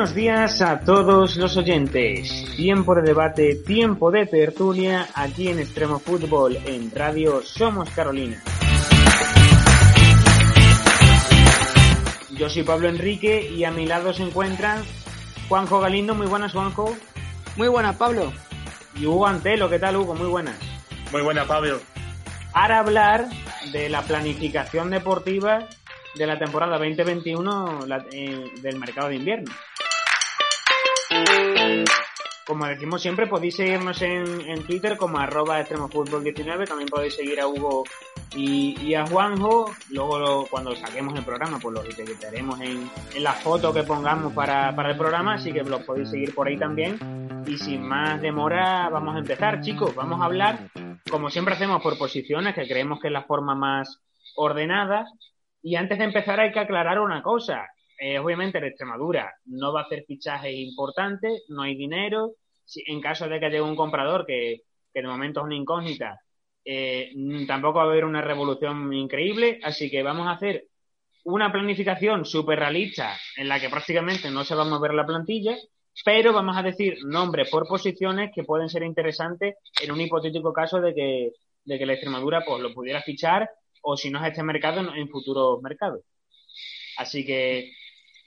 buenos días a todos los oyentes. Tiempo de debate, tiempo de tertulia aquí en Extremo Fútbol en Radio Somos Carolina. Yo soy Pablo Enrique y a mi lado se encuentran Juanjo Galindo. Muy buenas, Juanjo. Muy buenas, Pablo. Y Hugo Antelo. ¿Qué tal, Hugo? Muy buenas. Muy buenas, Pablo. Para hablar de la planificación deportiva de la temporada 2021 eh, del mercado de invierno. Como decimos siempre, podéis seguirnos en, Twitter como arroba extremofutbol19, también podéis seguir a Hugo y, a Juanjo. Luego cuando saquemos el programa, pues lo etiquetaremos en, en la foto que pongamos para, para el programa, así que los podéis seguir por ahí también. Y sin más demora, vamos a empezar, chicos. Vamos a hablar, como siempre hacemos, por posiciones, que creemos que es la forma más ordenada. Y antes de empezar hay que aclarar una cosa. Obviamente en Extremadura no va a hacer fichajes importantes, no hay dinero. Si, en caso de que llegue un comprador que, que de momento es una incógnita, eh, tampoco va a haber una revolución increíble. Así que vamos a hacer una planificación súper realista en la que prácticamente no se va a mover la plantilla, pero vamos a decir nombres por posiciones que pueden ser interesantes en un hipotético caso de que, de que la Extremadura pues, lo pudiera fichar o si no es este mercado, en futuros mercados. Así que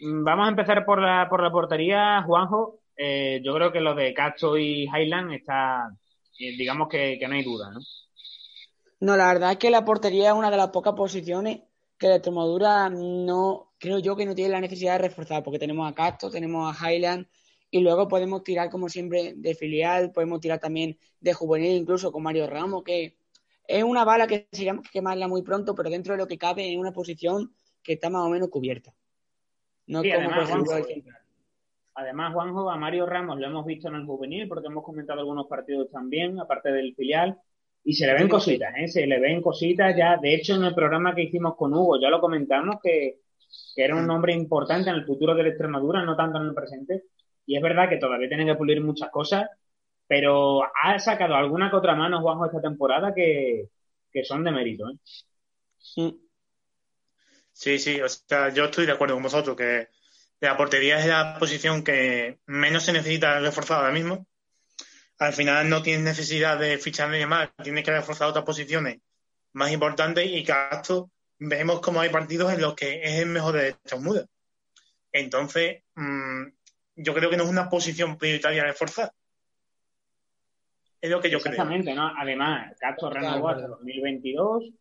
vamos a empezar por la, por la portería, Juanjo. Eh, yo creo que lo de Castro y Highland está, eh, digamos que, no hay duda, ¿no? No, la verdad es que la portería es una de las pocas posiciones que la Extremadura no, creo yo que no tiene la necesidad de reforzar, porque tenemos a Castro, tenemos a Highland y luego podemos tirar como siempre de filial, podemos tirar también de juvenil, incluso con Mario Ramos, que es una bala que se llama que quemarla muy pronto, pero dentro de lo que cabe en una posición que está más o menos cubierta. No como además, Juanjo, además, Juanjo, a Mario Ramos lo hemos visto en el juvenil, porque hemos comentado algunos partidos también, aparte del filial, y se le ven cositas, ¿eh? se le ven cositas ya. De hecho, en el programa que hicimos con Hugo ya lo comentamos que, que era un nombre importante en el futuro de la Extremadura, no tanto en el presente. Y es verdad que todavía tiene que pulir muchas cosas, pero ha sacado alguna que otra mano Juanjo esta temporada que, son de mérito. ¿eh? Sí, sí, o sea, yo estoy de acuerdo con vosotros que la portería es la posición que menos se necesita reforzar ahora mismo. Al final no tienes necesidad de fichar ni más, tienes que reforzar otras posiciones más importantes y esto vemos como hay partidos en los que es el mejor de estos mudas. Entonces, mm, yo creo que no es una posición prioritaria reforzar. Es lo que yo Exactamente, ¿no? Además, Castro renovó hasta 2022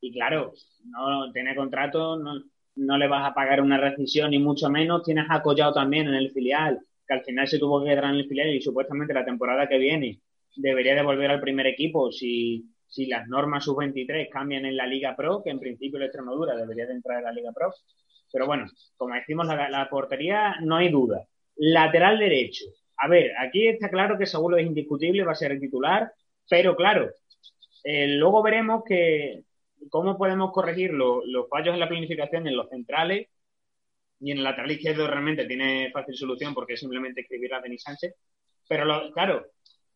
y claro, no tiene contrato, no, no le vas a pagar una rescisión ni mucho menos. Tienes a también en el filial, que al final se tuvo que quedar en el filial y supuestamente la temporada que viene debería de volver al primer equipo si, si las normas sub-23 cambian en la Liga Pro, que en principio la Extremadura debería de entrar en la Liga Pro. Pero bueno, como decimos, la, portería no hay duda. Lateral derecho. A ver, aquí está claro que Saúl es indiscutible, va a ser el titular, pero claro, eh, luego veremos que cómo podemos corregir los fallos en la planificación en los centrales y en el lateral izquierdo realmente tiene fácil solución porque es simplemente escribir a Denis Sánchez. Pero claro,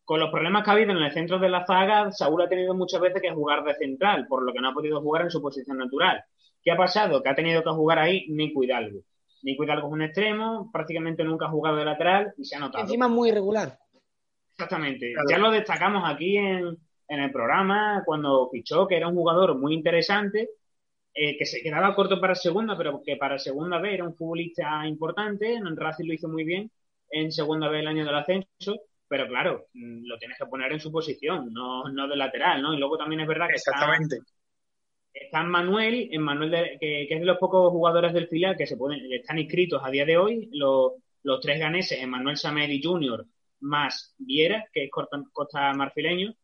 con los problemas que ha habido en el centro de la zaga, Saúl ha tenido muchas veces que jugar de central, por lo que no ha podido jugar en su posición natural. ¿Qué ha pasado? Que ha tenido que jugar ahí ni Hidalgo. Nico Hidalgo es un extremo, prácticamente nunca ha jugado de lateral y se ha notado. Encima muy irregular. Exactamente. Ya lo destacamos aquí en, el programa cuando fichó, que era un jugador muy interesante, eh, que se quedaba corto para segunda, pero que para segunda vez era un futbolista importante. En Racing lo hizo muy bien en segunda vez el año del ascenso, pero claro, mm, lo tienes que poner en su posición, no, no de lateral, ¿no? Y luego también es verdad que Exactamente está Manuel, en Manuel que, es de los pocos jugadores del filial que se pueden, están inscritos a día de hoy, los, los tres ganeses, Emmanuel Samedi Jr. más Viera, que es costa, marfileño.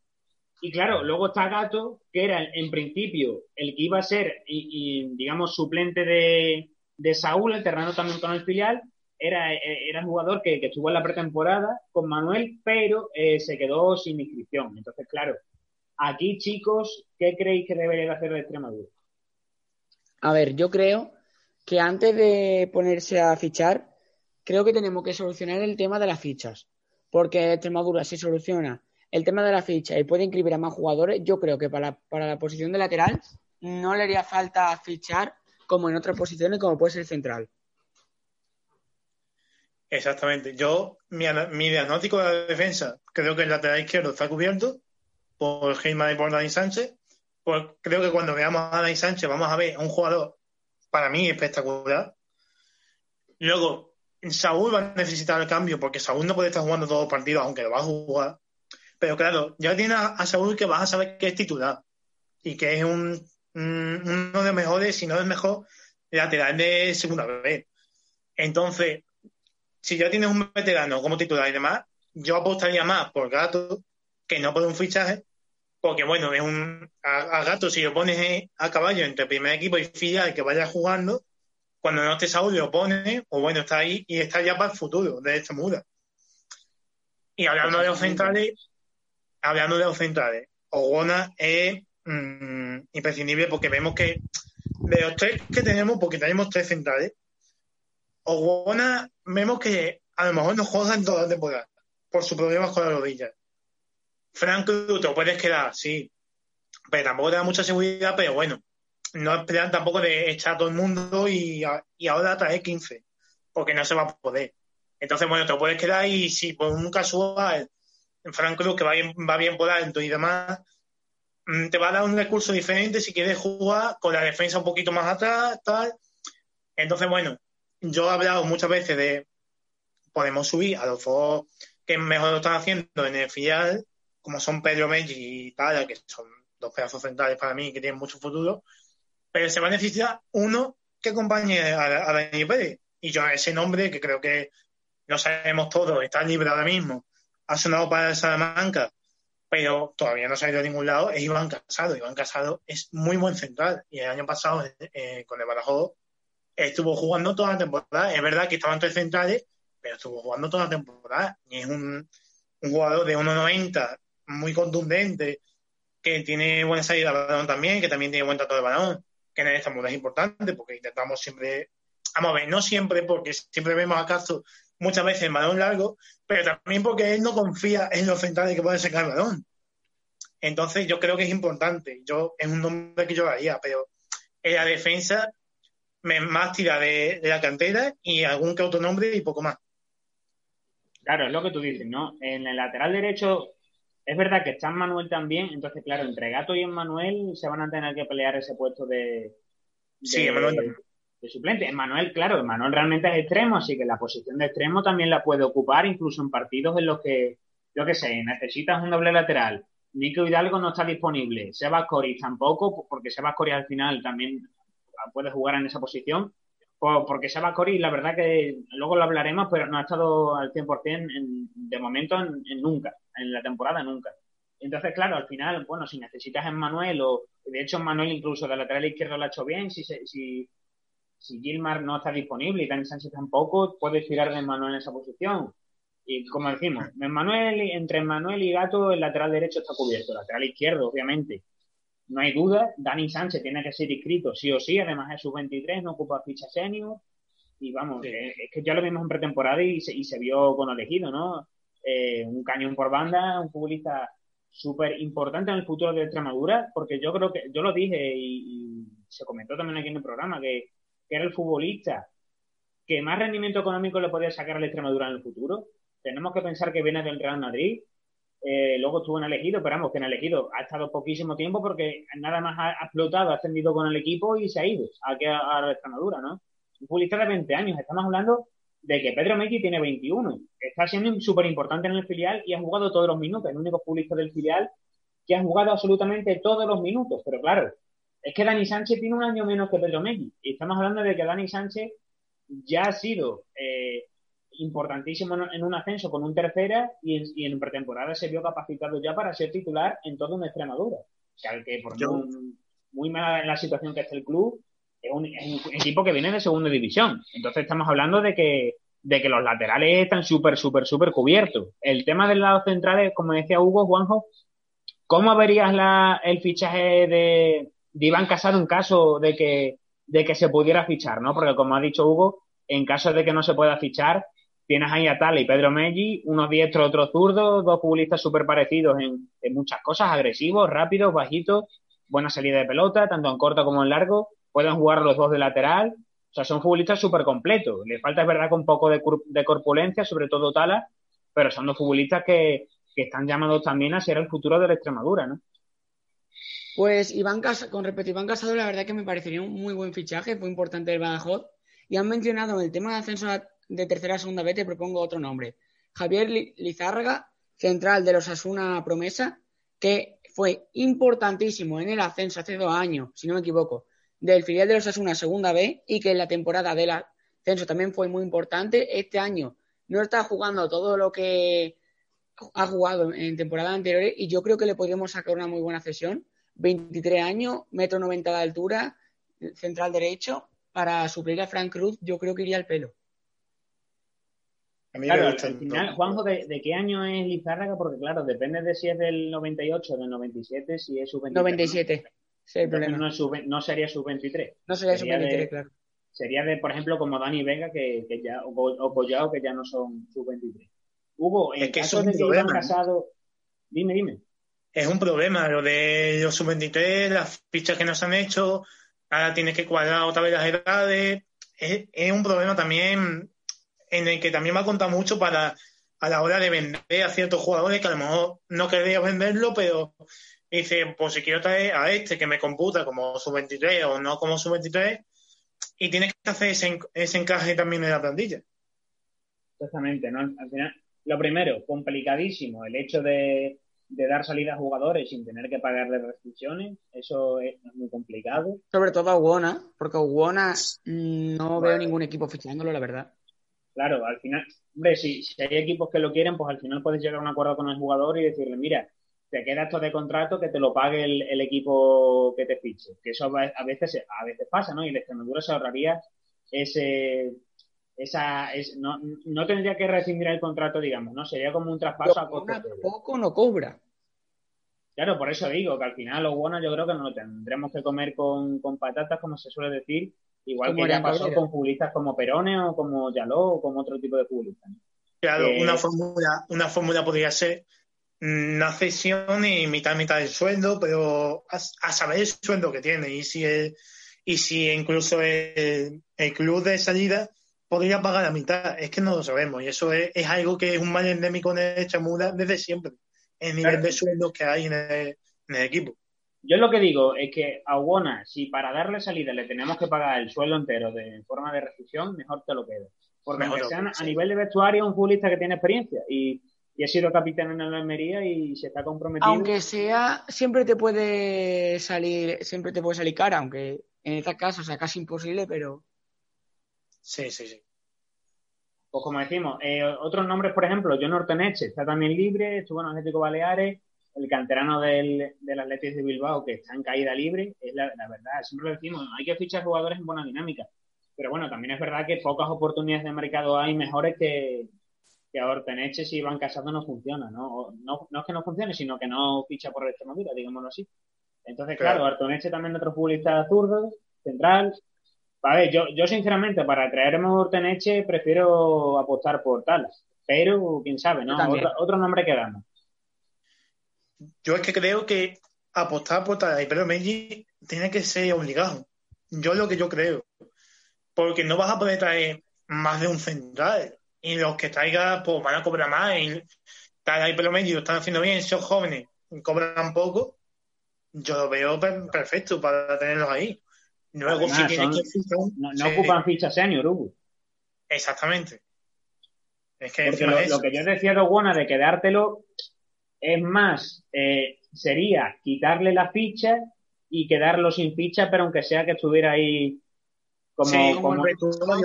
Y claro, luego está Gato, que era en principio el que iba a ser, y, digamos, suplente de, de Saúl, alternando también con el filial. Era, era jugador que, estuvo en la pretemporada con Manuel, pero eh, se quedó sin inscripción. Entonces, claro, Aquí, chicos, ¿qué creéis que debería hacer la Extremadura? A ver, yo creo que antes de ponerse a fichar, creo que tenemos que solucionar el tema de las fichas. Porque Extremadura, si soluciona el tema de la ficha y puede inscribir a más jugadores, yo creo que para, la posición de lateral no le haría falta fichar como en otras posiciones, como puede ser central. Exactamente. Yo, mi, mi, diagnóstico de la defensa, creo que el lateral izquierdo está cubierto por Heilman y por Dani Sánchez. Pues creo que cuando veamos a Dani Sánchez vamos a ver a un jugador, para mí, espectacular. Luego, Saúl va a necesitar el cambio porque Saúl no puede estar jugando todos los partidos, aunque lo va a jugar. Pero claro, ya tiene a, Saúl que vas a saber que es titular y que es un, uno de los mejores, si no el mejor, lateral de segunda vez. Entonces, si ya tienes un veterano como titular y demás, yo apostaría más por Gato que no por un fichaje, porque bueno, es un a, Gato si lo pones a caballo entre primer equipo y filial que vaya jugando, cuando no estés Saúl lo pones, o bueno, está ahí y está ya para el futuro de esta muda. Y hablando de los centrales, hablando de los centrales, Ogona es mm, imprescindible porque vemos que de los tres que tenemos, porque tenemos tres centrales, Ogona vemos que a lo mejor no juega en toda la temporada por sus problemas con la rodilla. Franco, te puedes quedar, sí, pero tampoco te da mucha seguridad, pero bueno, no esperan tampoco de echar a todo el mundo y, ahora traer 15, porque no se va a poder. Entonces, bueno, te puedes quedar y si por un casual Frank Cruz, que va bien, va bien por alto y demás, mm, te va a dar un recurso diferente si quieres jugar con la defensa un poquito más atrás, tal. Entonces, bueno, yo he hablado muchas veces de podemos subir a los dos que mejor lo están haciendo en el filial, como son Pedro Meggi y Tala, que son dos pedazos centrales para mí que tienen mucho futuro, pero se va a necesitar uno que acompañe a, a Dani Pérez. Y yo ese nombre, que creo que lo sabemos todos, está libre ahora mismo, ha sonado para Salamanca, pero todavía no se ha ido a ningún lado, es Iván Casado. Iván Casado es muy buen central y el año pasado eh, con el Badajoz estuvo jugando toda la temporada. Es verdad que estaban tres centrales, pero estuvo jugando toda la temporada y es un, jugador de 1.90 muy contundente, que tiene buena salida de balón también, que también tiene buen trato de balón, que en esta moda es importante porque intentamos siempre, vamos a ver, no siempre, porque siempre vemos a Castro muchas veces el balón largo, pero también porque él no confía en los centrales que pueden sacar el balón. Entonces yo creo que es importante. Yo es un nombre que yo daría, pero en la defensa me más tira de, la cantera y algún que otro nombre y poco más. Claro, es lo que tú dices, ¿no? En el lateral derecho es verdad que está Manuel también, entonces claro, entre Gato y Manuel se van a tener que pelear ese puesto de, sí, Manuel de suplente. Manuel, claro, Manuel realmente es extremo, así que la posición de extremo también la puede ocupar, incluso en partidos en los que, yo qué sé, necesitas un doble lateral. Nico Hidalgo no está disponible. Sebas Coris tampoco, porque Sebas Coris al final también puede jugar en esa posición. Porque Sebas Coris, la verdad que luego lo hablaremos, pero no ha estado al 100% en, de momento en, nunca, en la temporada nunca. Entonces, claro, al final, bueno, si necesitas en Manuel, o de hecho Manuel incluso de lateral izquierdo lo ha hecho bien, si, si si Gilmar no está disponible y Dani Sánchez tampoco, puedes tirar de Manuel en esa posición. Y como decimos, Manuel, entre Manuel y Gato, el lateral derecho está cubierto, el lateral izquierdo, obviamente. No hay duda, Dani Sánchez tiene que ser inscrito sí o sí, además es sub-23, no ocupa ficha senior. Y vamos, es, que ya lo vimos en pretemporada y se, y se vio con elegido, ¿no? Eh, un cañón por banda, un futbolista súper importante en el futuro de Extremadura, porque yo creo que, yo lo dije y se comentó también aquí en el programa, que que era el futbolista que más rendimiento económico le podía sacar al Extremadura en el futuro. Tenemos que pensar que viene del Real Madrid, eh, luego estuvo en elegido, pero vamos, que en elegido ha estado poquísimo tiempo porque nada más ha, explotado, ha ascendido con el equipo y se ha ido. Aquí a, la Extremadura, ¿no? Un futbolista de 20 años, estamos hablando de que Pedro Mequi tiene 21, está siendo súper importante en el filial y ha jugado todos los minutos, el único futbolista del filial que ha jugado absolutamente todos los minutos, pero claro, es que Dani Sánchez tiene un año menos que Pedro Megui. Y estamos hablando de que Dani Sánchez ya ha sido eh, importantísimo en un ascenso con un tercera y en, pretemporada se vio capacitado ya para ser titular en toda una Extremadura. O sea, que por muy mala en la situación que está el club, es un, equipo que viene de segunda división. Entonces estamos hablando de que, de que los laterales están súper, súper, súper cubiertos. El tema del lado central, como decía Hugo, Juanjo, ¿cómo verías la, el fichaje de Iván Casado en caso de que, de que se pudiera fichar, ¿no? Porque como ha dicho Hugo, en caso de que no se pueda fichar, tienes ahí a Tala y Pedro Meggi, unos diestros, otros zurdos, dos futbolistas súper parecidos en, muchas cosas, agresivos, rápidos, bajitos, buena salida de pelota, tanto en corto como en largo, pueden jugar los dos de lateral. O sea, son futbolistas súper completos. Le falta, es verdad, con un poco de, de corpulencia, sobre todo Tala, pero son dos futbolistas que, que están llamados también a ser el futuro de la Extremadura, ¿no? Pues Iván Casado, con respecto a Iván Casado, la verdad que me parecería un muy buen fichaje, fue importante el Badajoz. Y han mencionado en el tema de ascenso de tercera a segunda vez, te propongo otro nombre. Javier Lizárraga, central de los Asuna Promesa, que fue importantísimo en el ascenso hace dos años, si no me equivoco, del filial de los Asuna segunda B y que en la temporada del ascenso también fue muy importante. Este año no está jugando todo lo que ha jugado en temporadas anteriores y yo creo que le podríamos sacar una muy buena cesión 23 años, metro 90 de altura, central derecho, para suplir a Frank Cruz, yo creo que iría al pelo. claro, al final, Juanjo, ¿de, qué año es Lizárraga? Porque claro, depende de si es del 98 o del 97, si es sub-23. 97, sí, el problema. No, no, sería sub-23. No sería, sub-23, claro. Sería de, por ejemplo, como Dani Vega que, que ya, o, o Collao, que ya no son sub-23. Hugo, en es que caso de que casado... Dime, dime es un problema lo de los sub-23, las fichas que nos han hecho, ahora tienes que cuadrar otra vez las edades. Es, un problema también en el que también me ha contado mucho para a la hora de vender a ciertos jugadores que a lo mejor no quería venderlo, pero dice, pues si quiero traer a este que me computa como sub-23 o no como sub-23, y tienes que hacer ese, ese encaje también en la plantilla. Exactamente, ¿no? Al final, lo primero, complicadísimo el hecho de de dar salida a jugadores sin tener que pagarle restricciones, eso es muy complicado. Sobre todo a Uona, porque a Uona no veo ningún equipo fichándolo, la verdad. Claro, al final, hombre, si, si, hay equipos que lo quieren, pues al final puedes llegar a un acuerdo con el jugador y decirle, mira, te queda esto de contrato que te lo pague el, equipo que te fiche. Que eso a veces, a veces pasa, ¿no? Y la Extremadura se ahorraría ese, esa es, no, no tendría que rescindir el contrato, digamos, ¿no? Sería como un traspaso a costo. Poco no cobra. Claro, por eso digo que al final lo bueno yo creo que no lo tendremos que comer con, con patatas, como se suele decir, igual que ya pasó con futbolistas como Perone o como Yaló o como otro tipo de futbolistas. Claro, eh, una fórmula, una fórmula podría ser una cesión y mitad mitad del sueldo, pero a, saber el sueldo que tiene y si y si incluso el, el club de salida podría pagar la mitad. Es que no lo sabemos. Y eso es, algo que es un mal endémico en el Chamula desde siempre. El nivel de sueldos que hay en el, equipo. Yo lo que digo es que a Uona, si para darle salida le tenemos que pagar el sueldo entero de forma de restricción, mejor te lo quedo. Porque sean, a nivel de vestuario un futbolista que tiene experiencia y, y ha sido capitán en la Almería y se está comprometido. Aunque sea, siempre te puede salir, siempre te puede salir cara, aunque en este caso sea casi imposible, pero Sí, sí, sí. Pues como decimos, eh, otros nombres, por ejemplo, John Orteneche está también libre, estuvo en Atlético Baleares, el canterano del, del Atlético de Bilbao que está en caída libre, es la, verdad, siempre lo decimos, hay que fichar jugadores en buena dinámica. Pero bueno, también es verdad que pocas oportunidades de mercado hay mejores que, que Orteneche si van Casado no funciona, ¿no? ¿no? No es que no funcione, sino que no ficha por el Extremadura, digámoslo así. Entonces, claro, claro Orteneche también otro futbolista zurdo, central, a ver, yo, yo sinceramente, para traerme Urteneche prefiero apostar por Talas. Pero, quién sabe, ¿no? Otro, nombre que damos. Yo es que creo que apostar por Talas y Pedro Meji tiene que ser obligado. Yo lo que yo creo. Porque no vas a poder traer más de un central. Y los que traigas, pues van a cobrar más. Y Talas y Pedro Meji lo están haciendo bien, son jóvenes, cobran poco. Yo lo veo perfecto para tenerlos ahí. Luego, si tiene que no, ocupan ficha senior, Hugo. Exactamente. Es que lo, que yo decía de Buena de quedártelo es más, eh, sería quitarle la ficha y quedarlo sin ficha, pero aunque sea que estuviera ahí como, como,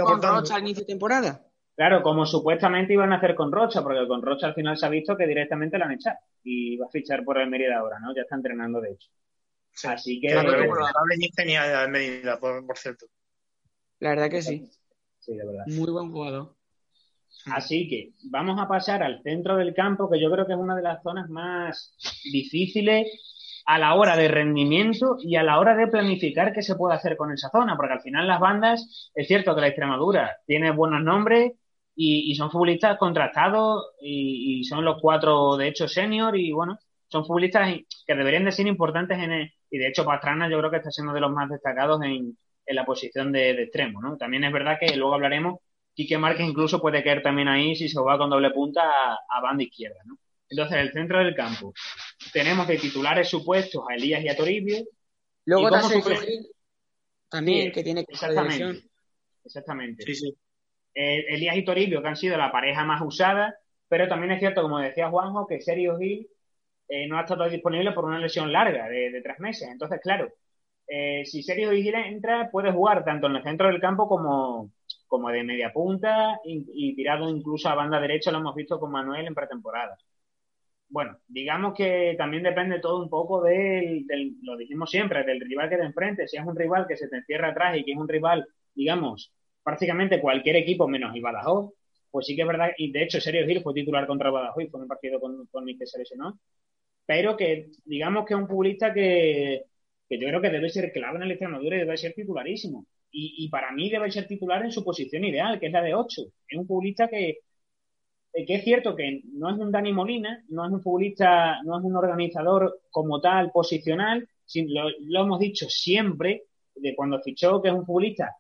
con Rocha al inicio de temporada. Claro, como supuestamente iban a hacer con Rocha, porque con Rocha al final se ha visto que directamente la han echado y va a fichar por el Mérida ahora, ¿no? Ya está entrenando de hecho. Así que. Claro, genial medida, por, por, cierto. La verdad que sí. Sí, de verdad. Muy buen jugador. Así que vamos a pasar al centro del campo, que yo creo que es una de las zonas más difíciles a la hora de rendimiento y a la hora de planificar qué se puede hacer con esa zona, porque al final las bandas, es cierto que la Extremadura tiene buenos nombres y, son futbolistas contratados y, y, son los cuatro, de hecho, senior y bueno, son futbolistas que deberían de ser importantes en el, y de hecho Pastrana yo creo que está siendo de los más destacados en, en la posición de, extremo, ¿no? También es verdad que luego hablaremos, Quique Márquez incluso puede caer también ahí si se va con doble punta a, banda izquierda, ¿no? Entonces, el centro del campo tenemos de titulares supuestos a Elías y a Toribio. Luego también, que tiene que Exactamente. Exactamente. Eh, Elías y Toribio, que han sido la pareja más usada, pero también es cierto, como decía Juanjo, que Sergio Gil eh, no ha estado disponible por una lesión larga de, tres meses. Entonces, claro, eh, si Sergio Gil entra, puede jugar tanto en el centro del campo como, como de media punta y, tirado incluso a banda derecha, lo hemos visto con Manuel en pretemporada. Bueno, digamos que también depende todo un poco del, lo dijimos siempre, del rival que te enfrente. Si es un rival que se te encierra atrás y que es un rival, digamos, prácticamente cualquier equipo menos Badajoz, pues sí que es verdad, y de hecho Sergio Gil fue titular contra Badajoz, fue un partido con, con el pero que digamos que es un futbolista que, yo creo que debe ser clave en el Extremadura y debe ser titularísimo. Y, y, para mí debe ser titular en su posición ideal, que es la de 8. Es un futbolista que, que es cierto que no es un Dani Molina, no es un futbolista, no es un organizador como tal, posicional, lo, lo hemos dicho siempre, de cuando fichó, que es un futbolista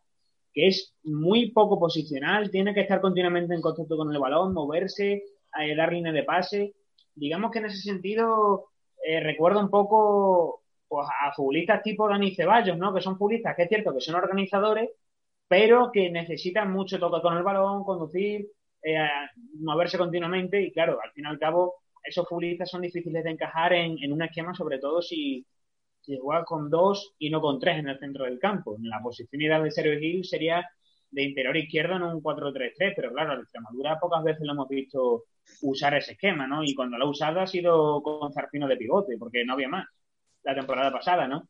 que es muy poco posicional, tiene que estar continuamente en contacto con el balón, moverse, eh, dar línea de pase. Digamos que en ese sentido eh, recuerdo un poco pues, a futbolistas tipo Dani Ceballos, ¿no? Que son futbolistas que es cierto que son organizadores, pero que necesitan mucho toque con el balón, conducir, eh, moverse continuamente y claro, al fin y al cabo esos futbolistas son difíciles de encajar en, en un esquema, sobre todo si, si juega con dos y no con tres en el centro del campo. En la posición ideal de Sergio Gil sería de interior izquierdo en un 4-3-3, pero claro, en Extremadura pocas veces lo hemos visto usar ese esquema, ¿no? Y cuando lo ha usado ha sido con Zarpino de pivote, porque no había más la temporada pasada, ¿no?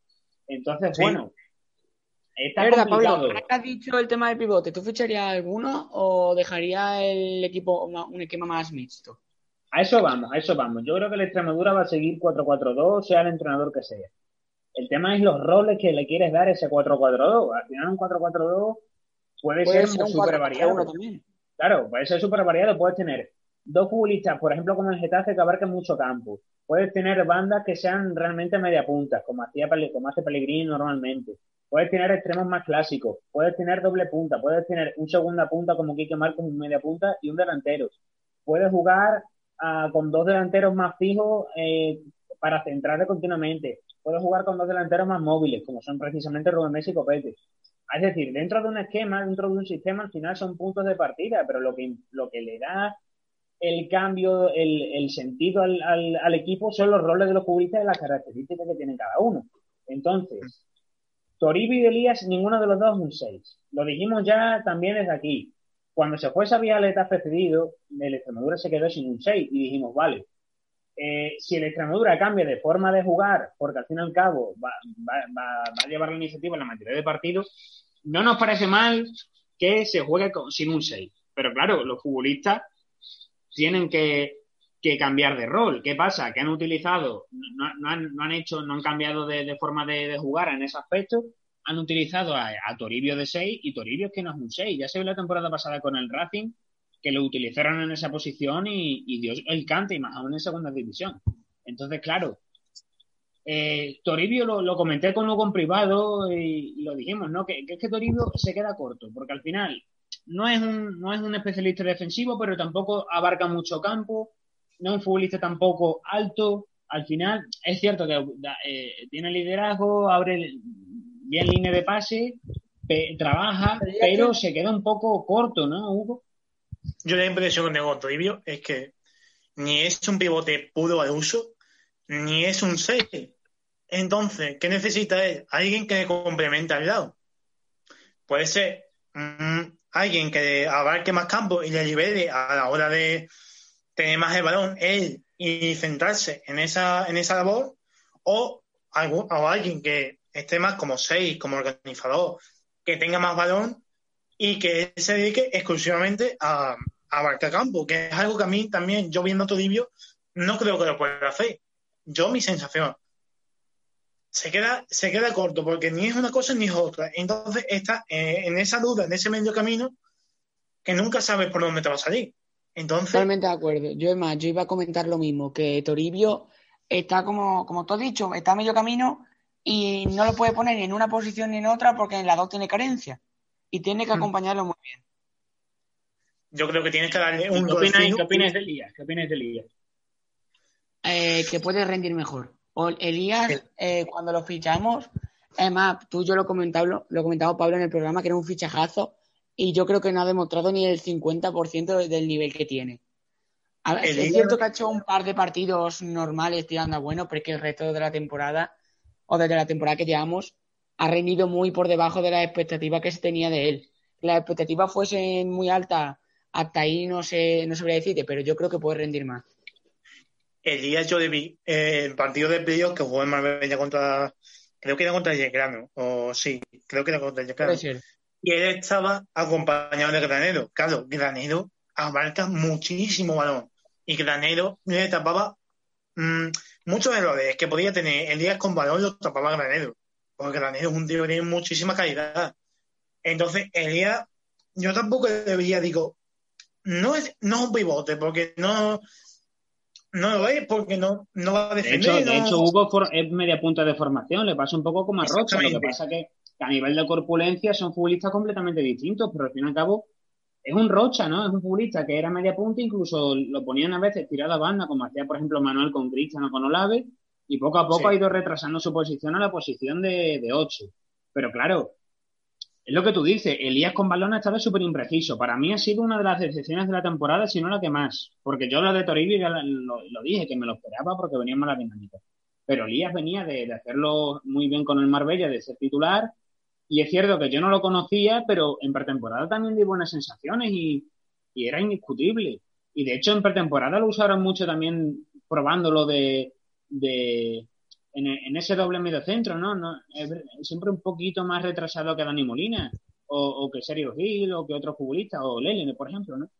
Entonces, bueno, está verdad, Pablo, has dicho el tema de pivote, ¿tú ficharías alguno o dejaría el equipo un esquema más mixto? A eso vamos, a eso vamos. Yo creo que la Extremadura va a seguir 4-4-2, sea el entrenador que sea. El tema es los roles que le quieres dar ese 4-4-2. Al final un 4-4-2 puede, ser súper variado. Claro, puede ser súper variado. Puedes tener dos futbolistas, por ejemplo, como el Getafe, que abarquen mucho campo. Puedes tener bandas que sean realmente media punta, como, hacía, como hace Pellegrini normalmente. Puedes tener extremos más clásicos. Puedes tener doble punta. Puedes tener un segunda punta como Quique Marcos, un media punta y un delantero. Puedes jugar ah, con dos delanteros más fijos eh, para centrarle continuamente puede jugar con dos delanteros más móviles, como son precisamente Rubén Messi y Copete. Es decir, dentro de un esquema, dentro de un sistema, al final son puntos de partida, pero lo que, lo que le da el cambio, el, sentido al, al, equipo son los roles de los futbolistas y las características que tienen cada uno. Entonces, Toribio y Elías, ninguno de los dos es un 6. Lo dijimos ya también desde aquí. Cuando se fue Sabialeta precedido, el Extremadura se quedó sin un 6 y dijimos, vale, eh, si el Extremadura cambia de forma de jugar, porque al fin y al cabo va, a llevar la iniciativa en la mayoría de partidos, no nos parece mal que se juegue sin un 6. Pero claro, los futbolistas tienen que, cambiar de rol. ¿Qué pasa? Que han utilizado, no, han, hecho, no han cambiado de, forma de, jugar en ese aspecto, han utilizado a, Toribio de 6 y Toribio es que no es un 6. Ya se vio la temporada pasada con el Racing que lo utilizaron en esa posición y, y dio el cante, y más aún en segunda división. Entonces, claro, eh, Toribio lo, comenté con luego en privado y, lo dijimos, ¿no? Que, es que Toribio se queda corto, porque al final no es un, no es un especialista defensivo, pero tampoco abarca mucho campo, no es un futbolista tampoco alto. Al final, es cierto que eh, tiene liderazgo, abre bien línea de pase, trabaja, pero se queda un poco corto, ¿no, Hugo? Yo la impresión que tengo Toribio es que ni es un pivote puro al uso, ni es un 6. Entonces, ¿qué necesita él? Alguien que le complemente al lado. Puede ser mm, alguien que abarque más campo y le libere a la hora de tener más el balón él y centrarse en esa, en esa labor, o, o alguien que esté más como 6, como organizador, que tenga más balón y que se dedique exclusivamente a, a campo, que es algo que a mí también, yo viendo Toribio, no creo que lo pueda hacer. Yo, mi sensación, se queda, se queda corto, porque ni es una cosa ni es otra. Entonces está eh, en esa duda, en ese medio camino, que nunca sabes por dónde te va a salir. Entonces... Totalmente de acuerdo. Yo, es más, yo iba a comentar lo mismo, que Toribio está como, como tú has dicho, está a medio camino, y no lo puede poner ni en una posición ni en otra porque en la dos tiene carencia y tiene que hmm. acompañarlo muy bien. Yo creo que tienes que darle un ¿Qué opinas, ¿qué opinas de Elías? ¿Qué opinas de Elías? Eh, que puede rendir mejor. O Elías, eh, cuando lo fichamos, además, tú y yo lo comentamos, lo comentaba Pablo en el programa, que era un fichajazo, y yo creo que no ha demostrado ni el 50% del nivel que tiene. es cierto que ha hecho un par de partidos normales tirando a bueno, pero es que el resto de la temporada, o desde la temporada que llevamos, ha rendido muy por debajo de la expectativa que se tenía de él. Las expectativas fuesen muy altas, hasta ahí no sé, no sabría decirte, pero yo creo que puede rendir más. Elías yo debí, eh, el partido de playoff que jugó en Marbella contra, creo que era contra el Yecrano, o sí, creo que era contra el Yecrano. Y él estaba acompañado de Granero. Claro, Granero abarca muchísimo balón. Y Granero le tapaba mmm, muchos errores que podía tener Elías con balón, lo tapaba Granero. Porque Granero es un tío que tiene muchísima calidad. Entonces, Elías, yo tampoco debería, digo, no es, no es un pivote, porque no, no lo es porque no, no va a defender. De hecho, Hugo es media punta de formación, le pasa un poco como a Rocha. Lo que pasa que, a nivel de corpulencia son futbolistas completamente distintos, pero al fin y al cabo es un Rocha, ¿no? Es un futbolista que era media punta, incluso lo ponían a veces tirado a banda, como hacía, por ejemplo, Manuel con Cristiano con Olave, y poco a poco ha ido retrasando su posición a la posición de, de 8. Pero claro, es lo que tú dices, Elías con balón ha estado súper impreciso. Para mí ha sido una de las decepciones de la temporada, si no la que más. Porque yo lo de Toribio ya lo, dije, que me lo esperaba porque venía la dinámica. Pero Elías venía de, hacerlo muy bien con el Marbella, de ser titular. Y es cierto que yo no lo conocía, pero en pretemporada también di buenas sensaciones y, era indiscutible. Y de hecho en pretemporada lo usaron mucho también probándolo de, de en, ese doble medio centro, ¿no? no siempre un poquito más retrasado que Dani Molina, o, que Sergio Gil, o que otro futbolista, o Lelene, por ejemplo, ¿no?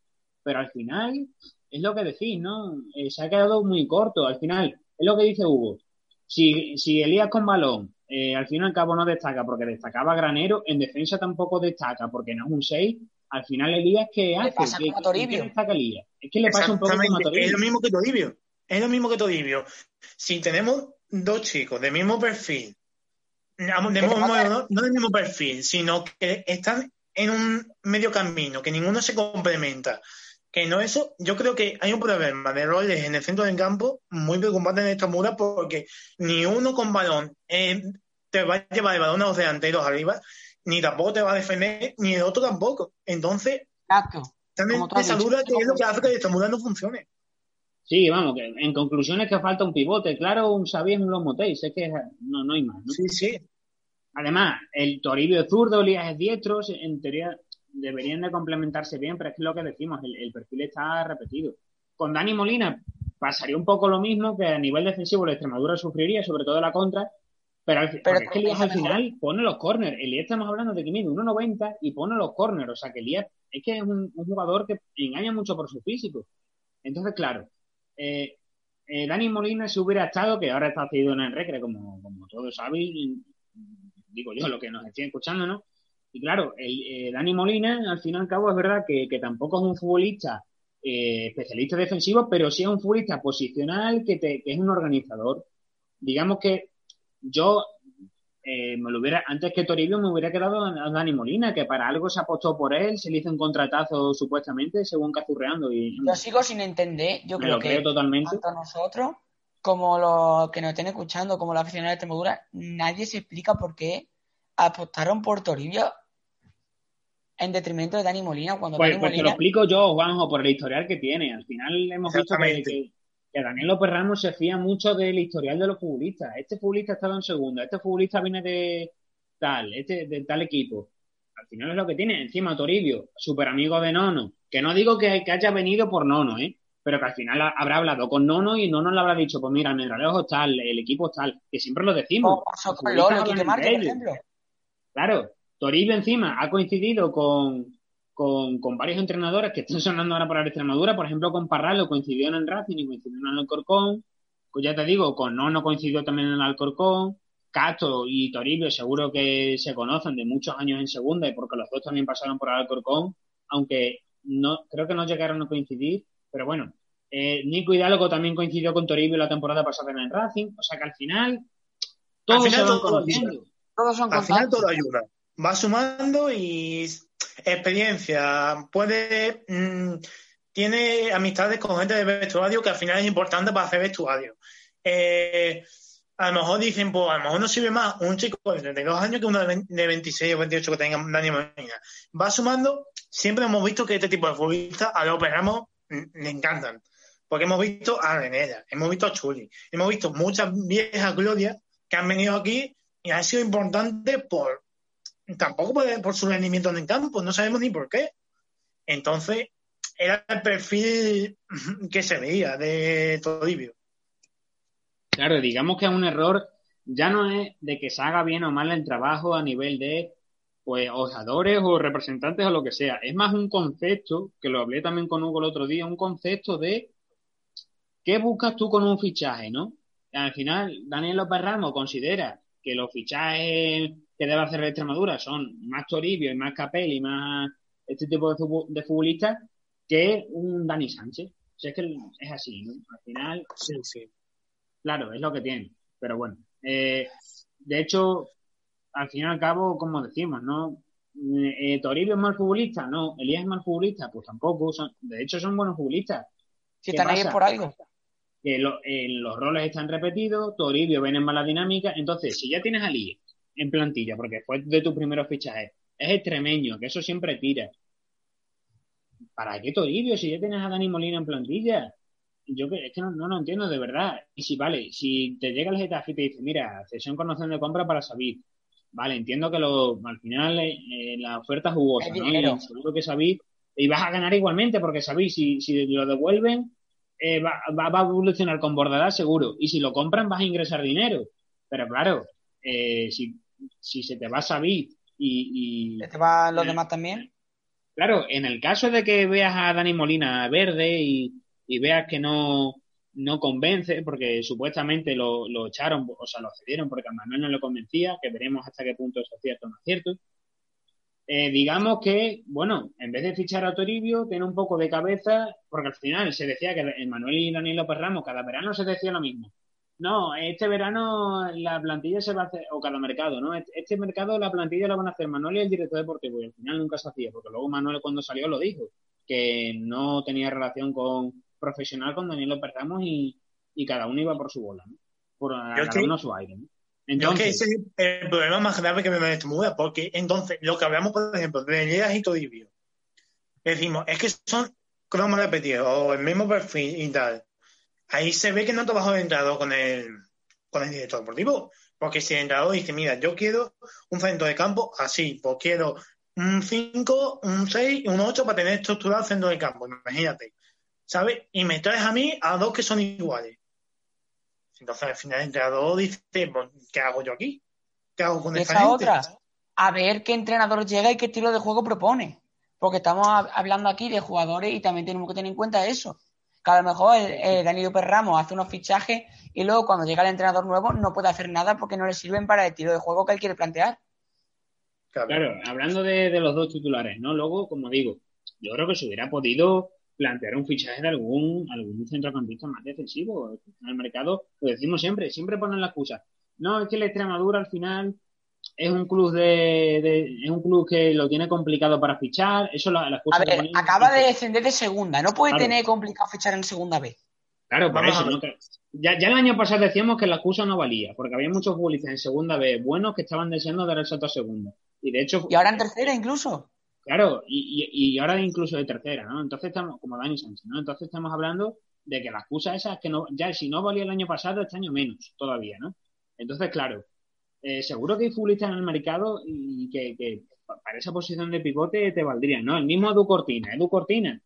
Pero al final, es lo que decís, ¿no? Eh, se ha quedado muy corto. Al final, es lo que dice Hugo. Si, si Elías con balón, eh, al fin y al cabo no destaca porque destacaba Granero, en defensa tampoco destaca porque no es un 6. Al final Elías, ¿qué hace? Pasa ¿Qué, ¿qué destaca Elías? Es que le pasa un poco como a Toribio. Es lo mismo que Toribio. Es lo mismo que Toribio. Si tenemos dos chicos de mismo perfil, no, del mismo perfil, sino que están en un medio camino, que ninguno se complementa. Que no eso, yo creo que hay un problema de roles en el centro del campo muy preocupante en esta mura porque ni uno con balón eh, te va a llevar el balón a los delanteros arriba, ni tampoco te va a defender, ni el otro tampoco. Entonces, Exacto. también esa duda que es lo que hace que esta mura no funcione. Sí, vamos, que en conclusión es que falta un pivote, claro, un Xavi un Lomotéis, es que no, no hay más. ¿no? Sí, sí. Además, el Toribio es zurdo, Elías es diestro, en teoría deberían de complementarse bien, pero es que lo que decimos, el, perfil está repetido. Con Dani Molina pasaría un poco lo mismo, que a nivel defensivo la Extremadura sufriría, sobre todo la contra, pero, al, pero es que Elías al final pone los corners. Elías estamos hablando de que mide 1,90 y pone los corners, o sea que Elías es que es un jugador que engaña mucho por su físico. Entonces, claro, eh, Dani Molina se hubiera estado, que ahora está cedido en el Recre, como, todos sabéis, digo yo, lo que nos estén escuchando, ¿no? Y claro, el, Dani Molina, al fin y al cabo, es verdad que, tampoco es un futbolista eh, especialista defensivo, pero sí es un futbolista posicional que, que es un organizador. Digamos que yo eh, me lo hubiera, antes que Toribio me hubiera quedado a Dani Molina, que para algo se apostó por él, se le hizo un contratazo supuestamente, según Cazurreando. Y, yo sigo sin entender, yo creo que totalmente. tanto nosotros como los que nos estén escuchando, como la aficionada de Extremadura, nadie se explica por qué apostaron por Toribio en detrimento de Dani Molina cuando pues, Dani pues te lo explico yo, Juanjo, por el historial que tiene. Al final hemos visto que, que Daniel López Ramos se fía mucho del historial de los futbolistas. Este futbolista ha estado en segundo, este futbolista viene de tal, este de tal equipo. Al final es lo que tiene. Encima Toribio, súper amigo de Nono, que no digo que, haya venido por Nono, ¿eh? pero que al final habrá hablado con Nono y Nono le habrá dicho, pues mira, el Medralejo es tal, el equipo es tal, que siempre lo decimos. Claro, Toribio encima ha coincidido con, con, con, varios entrenadores que están sonando ahora para la Extremadura, por ejemplo con Parralo coincidió en el Racing y coincidió en el Alcorcón, pues ya te digo, con Nono coincidió también en el Alcorcón, Cato y Toribio seguro que se conocen de muchos años en segunda y porque los dos también pasaron por el Alcorcón, aunque no creo que no llegaron a coincidir, pero bueno, eh, Nico Hidalgo también coincidió con Toribio la temporada pasada en el Racing, o sea que al final Todos al final se van todo conociendo. Todos son Al final todo ayuda. Va sumando y experiencia. Puede. mm, tiene amistades con gente de vestuario que al final es importante para hacer vestuario. Eh, a lo mejor dicen, pues a lo mejor no sirve más un chico de 32 años que uno de 20 de 26 o 28 que tenga Dani. Va sumando. Siempre hemos visto que este tipo de futbolistas a los Ramos mm, le encantan. Porque hemos visto a Renera, hemos visto a Chuli, hemos visto muchas viejas glorias que han venido aquí y han sido importantes por tampoco por, por su rendimiento en el campo, no sabemos ni por qué. Entonces, era el perfil que se veía de Toribio. Claro, digamos que es un error, ya no es de que se haga bien o mal el trabajo a nivel de pues osadores o representantes o lo que sea. Es más un concepto, que lo hablé también con Hugo el otro día, un concepto de qué buscas tú con un fichaje, ¿no? Al final, Daniel López Ramos considera que los fichajes que debe hacer Extremadura son más Toribio y más Capelli y más este tipo de, futbol- de futbolistas que un Dani Sánchez. O sea, es que es así, ¿no? Al final, Sí, sí. Claro, es lo que tiene. Pero bueno, eh, de hecho, al fin y al cabo, como decimos, ¿no? Eh, Toribio es mal futbolista, no. Elías es mal futbolista, pues tampoco. Son, de hecho, son buenos futbolistas. Si ¿Qué están ahí por algo. Que lo- eh, los roles están repetidos, Toribio viene en mala dinámica. Entonces, si ya tienes a Elías en plantilla, porque fue de tus primeros fichajes, es extremeño, que eso siempre tira. ¿Para qué Toribio si ya tienes a Dani Molina en plantilla? Yo es que no, no lo entiendo de verdad. Y si, vale, si te llega el Getafe y te dice, mira, cesión con opción de compra para Sabid. Vale, entiendo que lo, al final eh, la oferta es jugosa, ¿no? Y seguro que Sabid, y vas a ganar igualmente, porque Sabid, si, si lo devuelven, eh, va, va, va a evolucionar con Bordalás seguro. Y si lo compran, vas a ingresar dinero. Pero claro, eh, si, si se te va Sabid y, y, ¿Te van los demás también? Claro, en el caso de que veas a Dani Molina verde y, y veas que no, no convence, porque supuestamente lo, lo echaron, o sea, lo cedieron porque a Manuel no le convencía, que veremos hasta qué punto eso es cierto o no es cierto. Eh, digamos que, bueno, en vez de fichar a Toribio, tiene un poco de cabeza, porque al final se decía que Manuel y Daniel López Ramos cada verano se decía lo mismo. No, este verano la plantilla se va a hacer, o cada mercado, ¿no? Este, este mercado la plantilla la van a hacer Manuel y el director deportivo, y al final nunca se hacía, porque luego Manuel cuando salió lo dijo, que no tenía relación con profesional con Daniel López Ramos y, y cada uno iba por su bola, ¿no? Por a- cada que- uno a su aire, ¿no? Yo creo que Entonces, ese es el problema más grave que me muda, porque entonces lo que hablamos, por ejemplo, de Elías y Toribio, decimos, es que son cromos repetidos o el mismo perfil y tal. Ahí se ve que no trabajó de entrado con el, con el director deportivo, porque si el entrenador dice, mira, yo quiero un centro de campo así, pues quiero un 5, un 6 y un 8 para tener estructurado el centro de campo, imagínate, ¿sabes? Y me traes a mí a dos que son iguales. Entonces al final el entrenador dice, pues, ¿qué hago yo aquí? ¿Qué hago con esta esa gente? otra, a ver qué entrenador llega y qué estilo de juego propone. Porque estamos hab- hablando aquí de jugadores y también tenemos que tener en cuenta eso. Que a lo mejor eh, Dani López Ramos hace unos fichajes y luego cuando llega el entrenador nuevo no puede hacer nada porque no le sirven para el estilo de juego que él quiere plantear. Claro. Claro, hablando de, de los dos titulares, ¿no? Luego, como digo, yo creo que se hubiera podido plantear un fichaje de algún, algún centrocampista más defensivo. En el mercado, lo decimos siempre, siempre ponen la excusa. No, es que la Extremadura al final es un club de, de- es un club que lo tiene complicado para fichar. Eso la, la excusa A ver, acaba de descender de segunda, no puede Claro. tener complicado fichar en segunda vez. Claro, por Vamos eso. ¿no? Ya, ya el año pasado decíamos que la excusa no valía, porque había muchos futbolistas en segunda B buenos que estaban deseando dar el salto a segunda. Y de hecho, Y ahora en tercera incluso. Claro, y, y, y ahora incluso de tercera, ¿no? Entonces estamos, como Dani Sánchez, ¿no? Entonces estamos hablando de que la excusa esa es que no, ya si no valía el año pasado, este año menos todavía, ¿no? Entonces, claro, eh, seguro que hay futbolistas en el mercado y que, que pa- para esa posición de pivote te valdrían, ¿no? El mismo Edu Cortina, Edu Cortina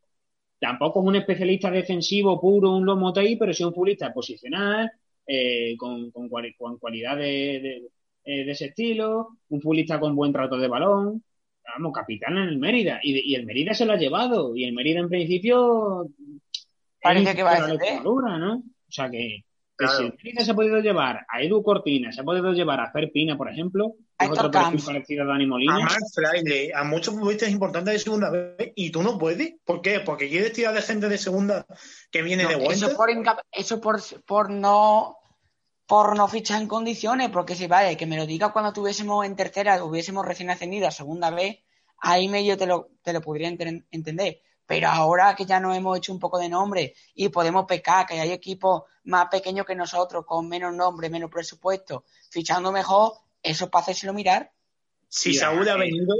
tampoco es un especialista defensivo puro, un Lomotei, pero sí un futbolista posicional, eh, con, con, con cualidad de, de, eh, de ese estilo, un futbolista con buen trato de balón, vamos, capitán en el Mérida. Y, de- y el Mérida se lo ha llevado. Y el Mérida, en principio, Parece que va a descender. Extremadura, ¿no? O sea que, que Claro. si el Mérida se ha podido llevar a Edu Cortina, se ha podido llevar a Fer Pina, por ejemplo, que es otro perfil parecido a Dani A Molina. Mark Fraile, a muchos futbolistas importantes de segunda vez, y tú no puedes. ¿Por qué? Porque quieres tirar de gente de segunda que viene No, de vuelta. eso por, eso por, por no por no fichar en condiciones, porque si vale, que me lo diga cuando tuviésemos en tercera, hubiésemos recién ascendido a segunda vez, ahí medio te lo, te lo podría entender. Pero ahora que ya nos hemos hecho un poco de nombre y podemos pecar, que hay equipos más pequeños que nosotros, con menos nombre, menos presupuesto, fichando mejor, eso es para hacérselo mirar. Si Saúl ha venido,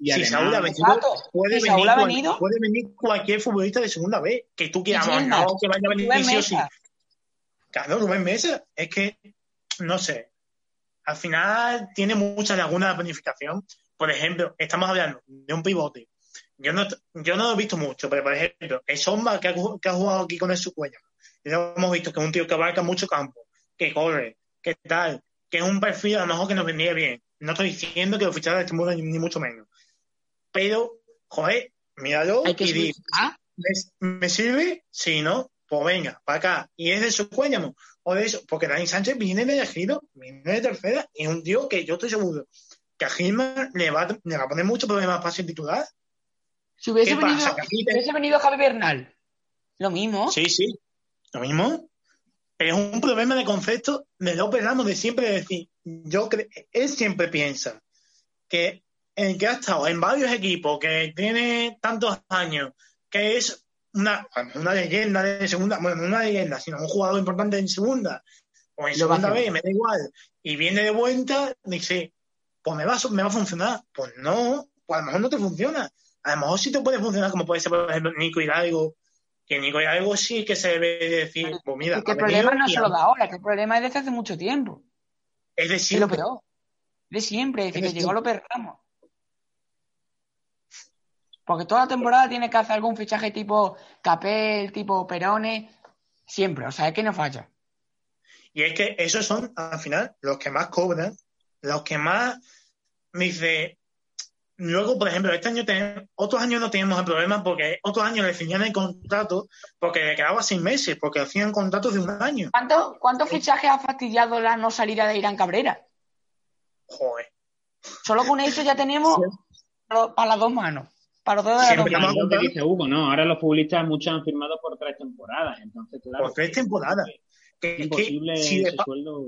si Saúl ha venido, puede, venir, puede venir cualquier futbolista de segunda vez, que tú quieras, no, que vaya a venir sí o sí. Claro, Rubén Mesa, es que, no sé, al final tiene muchas lagunas de planificación. Por ejemplo, estamos hablando de un pivote yo no, yo no lo he visto mucho, pero por ejemplo, el Somba que ha, que ha jugado aquí con el su cuello, ya hemos visto que es un tío que abarca mucho campo, que corre, que tal, que es un perfil a lo mejor que nos vendría bien. No estoy diciendo que lo fichara de este mundo ni, mucho menos. Pero, joder, míralo y di, ¿me, sirve? Si no, pues venga, para acá. Y es de su cuello, o de eso, porque Dani Sánchez viene de elegido, viene de tercera, y es un tío que yo estoy seguro que a Gilman le va, le va a poner mucho problemas para ser titular. Si hubiese, venido, Javi Bernal, lo mismo. Sí, sí, lo mismo. Es un problema de concepto de López Ramos de siempre decir, yo él siempre piensa que el que ha estado en varios equipos, que tiene tantos años, que es una, una leyenda de segunda, bueno, no una leyenda, sino un jugador importante en segunda, o en segunda vez, me da igual, y viene de vuelta, dice, pues me va, me va a funcionar. Pues no, pues a lo mejor no te funciona a lo mejor sí te puede funcionar como puede ser, por ejemplo, Nico Hidalgo, que Nico Hidalgo sí que se debe decir, pues mira. que el problema no es solo de ahora, que el problema es desde hace mucho tiempo. Es de siempre. Es lo peor. De siempre, desde que llegó López Ramos. Porque toda la temporada tiene que hacer algún fichaje tipo Capel, tipo Perone, siempre, o sea, es que no falla. Y es que esos son, al final, los que más cobran, los que más me dice, Luego, por ejemplo, este año tenemos, otros años no teníamos el problema porque otros años le finían el contrato porque le quedaba seis meses, porque hacían contratos de un año. ¿Cuántos cuánto fichajes ha fastidiado la no salida de Irán Cabrera? Joder. Solo con eso ya tenemos para las dos manos. Para dos lo que dice Hugo, ¿no? Ahora los futbolistas muchos han firmado por tres temporadas. Entonces, claro, por tres temporadas. es imposible ese sueldo.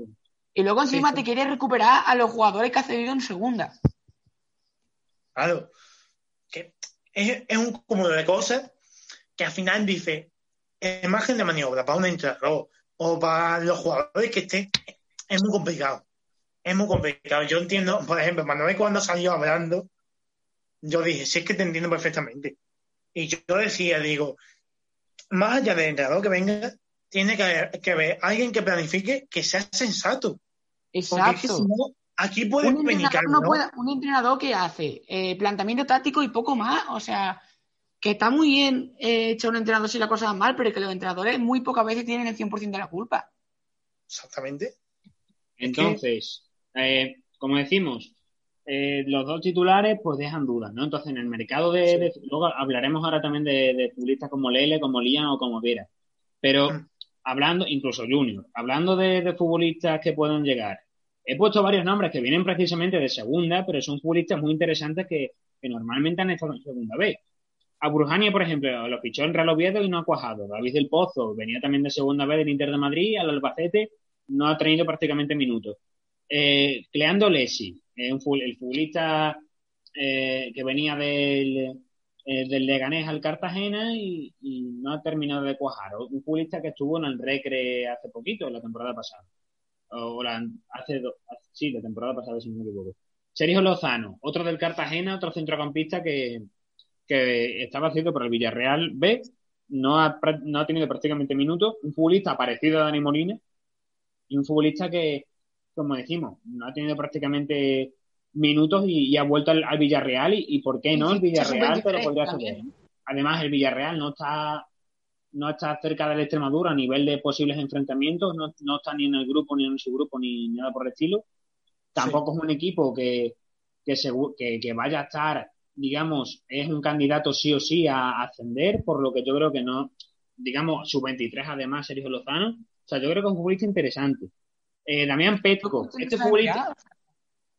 Y luego encima te quieres recuperar a los jugadores que ha cedido en segunda. Claro. Que es, un cúmulo de cosas que al final dice, en margen de maniobra para un entrenador o para los jugadores que estén, es muy complicado. Es muy complicado. Yo entiendo, por ejemplo, Manuel cuando salió hablando, yo dije, sí es que te entiendo perfectamente. Y yo decía, digo, más allá del entrenador que venga, tiene que haber, que alguien que planifique que sea sensato. Exacto. Aquí puede un entrenador, un entrenador que hace eh, planteamiento táctico y poco más. O sea, que está muy bien eh, hecho un entrenador si la cosa va mal, pero que los entrenadores muy pocas veces tienen el 100% de la culpa. Exactamente. Entonces, eh, como decimos, los dos titulares pues dejan dudas, ¿no? Entonces, en el mercado de... luego hablaremos ahora también de, futbolistas como Lele, como Lian o como Viera. Pero mm. hablando, incluso Junior, hablando de futbolistas que puedan llegar, He puesto varios nombres que vienen precisamente de segunda, pero son futbolistas muy interesantes que, normalmente han estado en segunda vez. A Burjania, por ejemplo, lo fichó en Real Oviedo y no ha cuajado. David del Pozo venía también de segunda vez del Inter de Madrid, al Albacete no ha tenido prácticamente minutos. Eh, Cleando Lesi, eh, el futbolista eh, que venía del, eh, Leganés al Cartagena y, no ha terminado de cuajar. Un futbolista que estuvo en el Recre hace poquito, la temporada pasada o hace, sí, la temporada pasada, si no me equivoco. Sergio Lozano, otro del Cartagena, otro centrocampista que, que estaba haciendo por el Villarreal B, no ha, no ha tenido prácticamente minutos, un futbolista parecido a Dani Molina, y un futbolista que, como decimos, no ha tenido prácticamente minutos y, ha vuelto al, Villarreal y, por qué no el Villarreal pero podría hacer. Además el Villarreal no está no está cerca de la Extremadura a nivel de posibles enfrentamientos, no, no está ni en el grupo, ni en su grupo, ni nada por el estilo. Tampoco es un equipo que, que, que, vaya a estar, digamos, es un candidato sí o sí a ascender, por lo que yo creo que no, digamos, su 23 además, Sergio Lozano. O sea, yo creo que es un futbolista interesante. Eh, Damián Petco, este futbolista.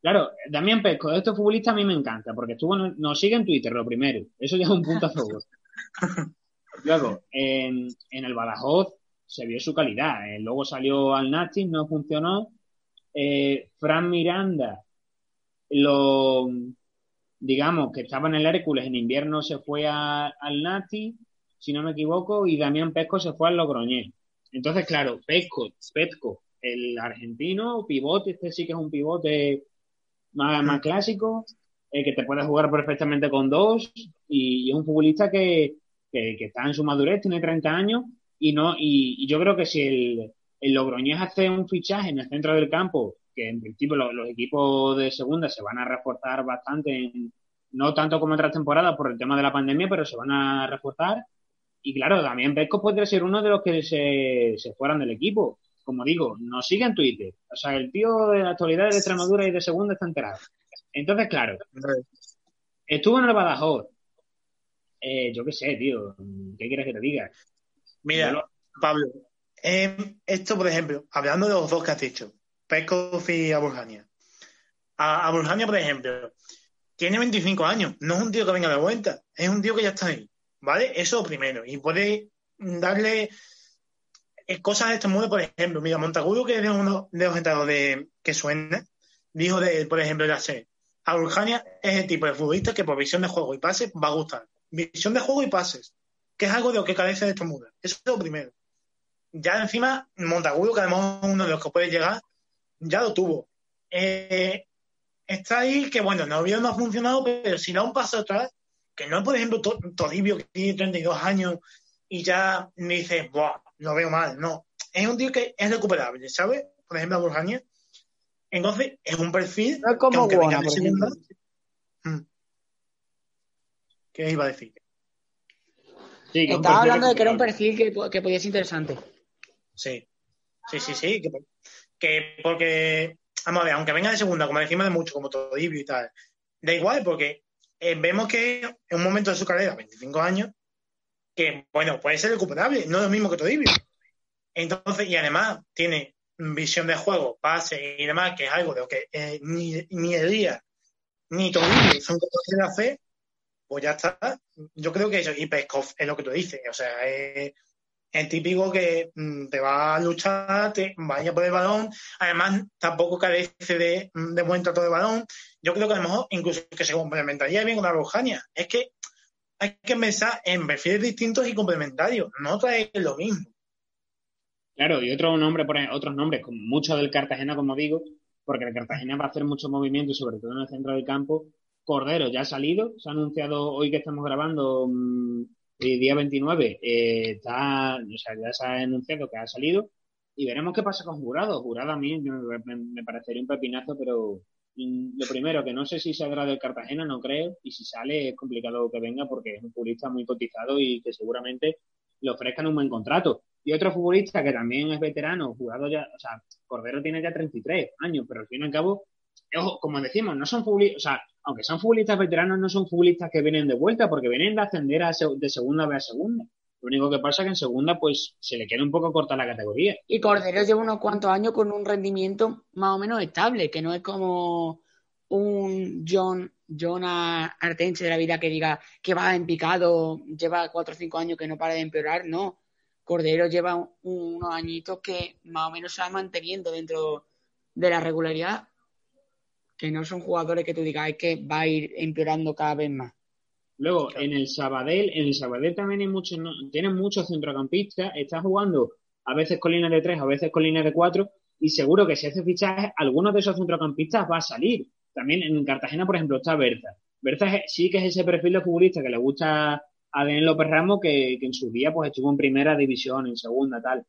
Claro, Damián Petco, este futbolista a mí me encanta, porque estuvo, nos sigue en Twitter, lo primero. Eso ya es un punto a favor. Luego, en, el Badajoz, se vio su calidad. Eh, luego salió al Nati, no funcionó. Eh, Fran Miranda, lo, digamos que estaba en el Hércules, en invierno se fue al Nati, si no me equivoco, y Damián Pesco se fue al Logroñés. Entonces, claro, Pesco, Pesco, el argentino, pivote, este sí que es un pivote más, más clásico, eh, que te puede jugar perfectamente con dos, y, es un futbolista que, que, está en su madurez, tiene 30 años, y no y, yo creo que si el, el Logroñés hace un fichaje en el centro del campo, que en principio los, equipos de segunda se van a reforzar bastante, no tanto como otras temporadas por el tema de la pandemia, pero se van a reforzar. Y claro, también Pesco puede ser uno de los que se, se fueran del equipo. Como digo, nos sigue en Twitter. O sea, el tío de la actualidad de Extremadura y de segunda está enterado. Entonces, claro, estuvo en el Badajoz. Eh, yo qué sé, tío. ¿Qué quieres que te diga? Mira, Pablo, em, esto, por ejemplo, hablando de los dos que has dicho, Peskov y Aburjania. A, Aburjania, por ejemplo, tiene 25 años, no es un tío que venga de vuelta, es un tío que ya está ahí, ¿vale? Eso primero, y puede darle eh, cosas de este modo, por ejemplo, mira, Montagudo, que es uno de los entrados de que suena, dijo de, por ejemplo, ya sé, Aburjania es el tipo de futbolista que por visión de juego y pases va a gustar. Visión de juego y pases, que es algo de lo que carece de este mundo. Eso es lo primero. Ya encima, Montagudo, que además es uno de los que puede llegar, ya lo tuvo. Eh, está ahí que, bueno, no, no ha funcionado, pero si da un paso atrás, que no, por ejemplo, Todibio, que tiene 32 años y ya me dice, Buah, lo veo mal. No, es un tío que es recuperable, ¿sabes? Por ejemplo, Burjania. Entonces, es un perfil. No es como que Guana, segunda, mm. ¿Qué iba a decir? Sí, Estaba hablando de que era un perfil que, que podía ser interesante. Sí, sí, sí, sí. Que, que porque, vamos a ver, aunque venga de segunda, como decimos de mucho, como Todibio y tal, da igual, porque eh, vemos que en un momento de su carrera, 25 años, que, bueno, puede ser recuperable, no es lo mismo que Todibio. Entonces, y además tiene visión de juego, pase y demás, que es algo de lo que eh, ni, ni Elías ni Todibio son capaces de hacer, pues ya está. Yo creo que eso, y Peskov es lo que tú dices, o sea, es es típico que mm, te va a luchar, te vaya por el balón, además tampoco carece de, mm, de buen trato de balón. Yo creo que a lo mejor incluso que se complementaría bien con la. Es que hay que pensar en perfiles distintos y complementarios, no traer lo mismo. Claro, y otro nombre, otros nombres, como mucho del Cartagena, como digo, porque el Cartagena va a hacer mucho movimiento, sobre todo en el centro del campo. Cordero ya ha salido, se ha anunciado hoy que estamos grabando mm, el día 29 eh, está, o sea, ya se ha anunciado que ha salido y veremos qué pasa con Jurado. Jurado a mí me, parecería un pepinazo, pero mm, lo primero, que no sé si saldrá del Cartagena, no creo, y si sale es complicado que venga porque es un futbolista muy cotizado y que seguramente le ofrezcan un buen contrato. Y otro futbolista que también es veterano, jugado ya, o sea, Cordero tiene ya 33 años, pero al fin y al cabo, como decimos, no son futbolistas, o sea, aunque son futbolistas veteranos, no son futbolistas que vienen de vuelta, porque vienen de ascender de segunda a segunda. Lo único que pasa es que en segunda, pues, se le queda un poco corta la categoría. Y Cordero lleva unos cuantos años con un rendimiento más o menos estable, que no es como un John, John Artense de la vida que diga que va en picado, lleva cuatro o cinco años que no para de empeorar, no. Cordero lleva unos añitos que más o menos se va manteniendo dentro de la regularidad que no son jugadores que tú digas que va a ir empeorando cada vez más. Luego, en el Sabadell, en el Sabadell también hay muchos, tienen muchos centrocampistas, está jugando a veces con línea de tres, a veces con línea de cuatro, y seguro que si hace fichaje, alguno de esos centrocampistas va a salir. También en Cartagena, por ejemplo, está Berta. Berta sí que es ese perfil de futbolista que le gusta a Denis López Ramos, que, en su día pues estuvo en primera división, en segunda, tal.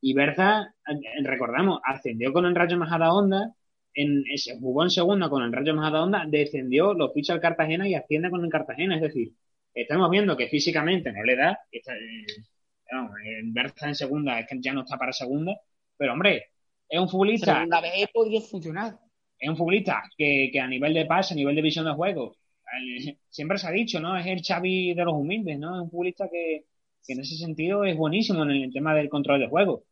Y Berta, eh, recordamos, ascendió con el Rayo Majada Onda, en, se jugó en segunda con el Rayo Majadahonda, descendió, lo ficha el Cartagena y asciende con el Cartagena. Es decir, estamos viendo que físicamente no le da, está, eh, en Berza en segunda es que ya no está para segunda, pero hombre, es un futbolista. Segunda vez podría funcionar. Es un futbolista que, que a nivel de pase, a nivel de visión de juego, siempre se ha dicho, ¿no? Es el Xavi de los humildes, ¿no? Es un futbolista que, que en ese sentido es buenísimo en el tema del control de juego.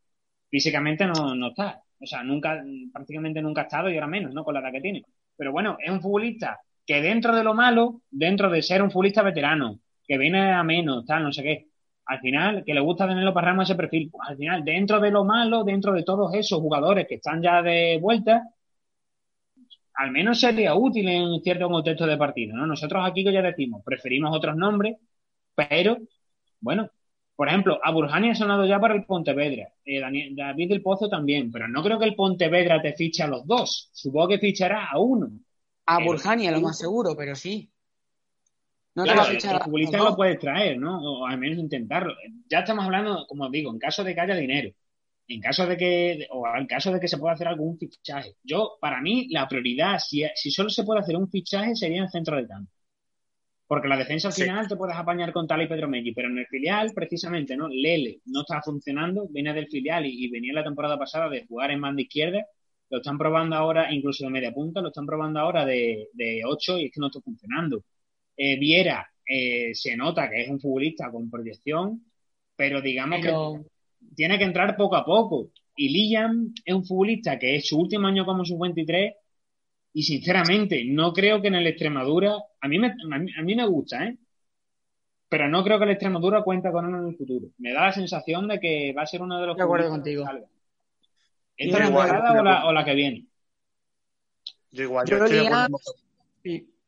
Físicamente no, no está. O sea, nunca, prácticamente nunca ha estado y ahora menos, ¿no? Con la edad que tiene. Pero bueno, es un futbolista que dentro de lo malo, dentro de ser un futbolista veterano, que viene a menos, tal, no sé qué, al final, que le gusta tenerlo para Ramos ese perfil, pues al final, dentro de lo malo, dentro de todos esos jugadores que están ya de vuelta, al menos sería útil en cierto contexto de partido, ¿no? Nosotros aquí que ya decimos, preferimos otros nombres, pero, bueno, por ejemplo, a Burjani ha sonado ya para el Pontevedra, eh, David del Pozo también, pero no creo que el Pontevedra te fiche a los dos, supongo que fichará a uno. A Burjani, a lo más seguro, pero sí. No claro, te a el lo puedes traer, ¿no? O al menos intentarlo. Ya estamos hablando, como os digo, en caso de que haya dinero, en caso de que, o en caso de que se pueda hacer algún fichaje. Yo, para mí, la prioridad, si, si solo se puede hacer un fichaje, sería en el centro del campo. Porque la defensa al final te puedes apañar con Tal y Pedro Meggi, pero en el filial, precisamente, ¿no? Lele no está funcionando, viene del filial y, venía la temporada pasada de jugar en banda izquierda. Lo están probando ahora, incluso de media punta, lo están probando ahora de, de 8 y es que no está funcionando. Eh, Viera eh, se nota que es un futbolista con proyección, pero digamos que tiene que entrar poco a poco. Y Liam es un futbolista que es su último año como sub-23 y sinceramente no creo que en el Extremadura, a mí me, a mí, me gusta, ¿eh? Pero no creo que el Extremadura cuente con él en el futuro. Me da la sensación de que va a ser uno de los de acuerdo contigo. ¿Esta temporada o la, o la que viene? Yo igual, yo, estoy de acuerdo.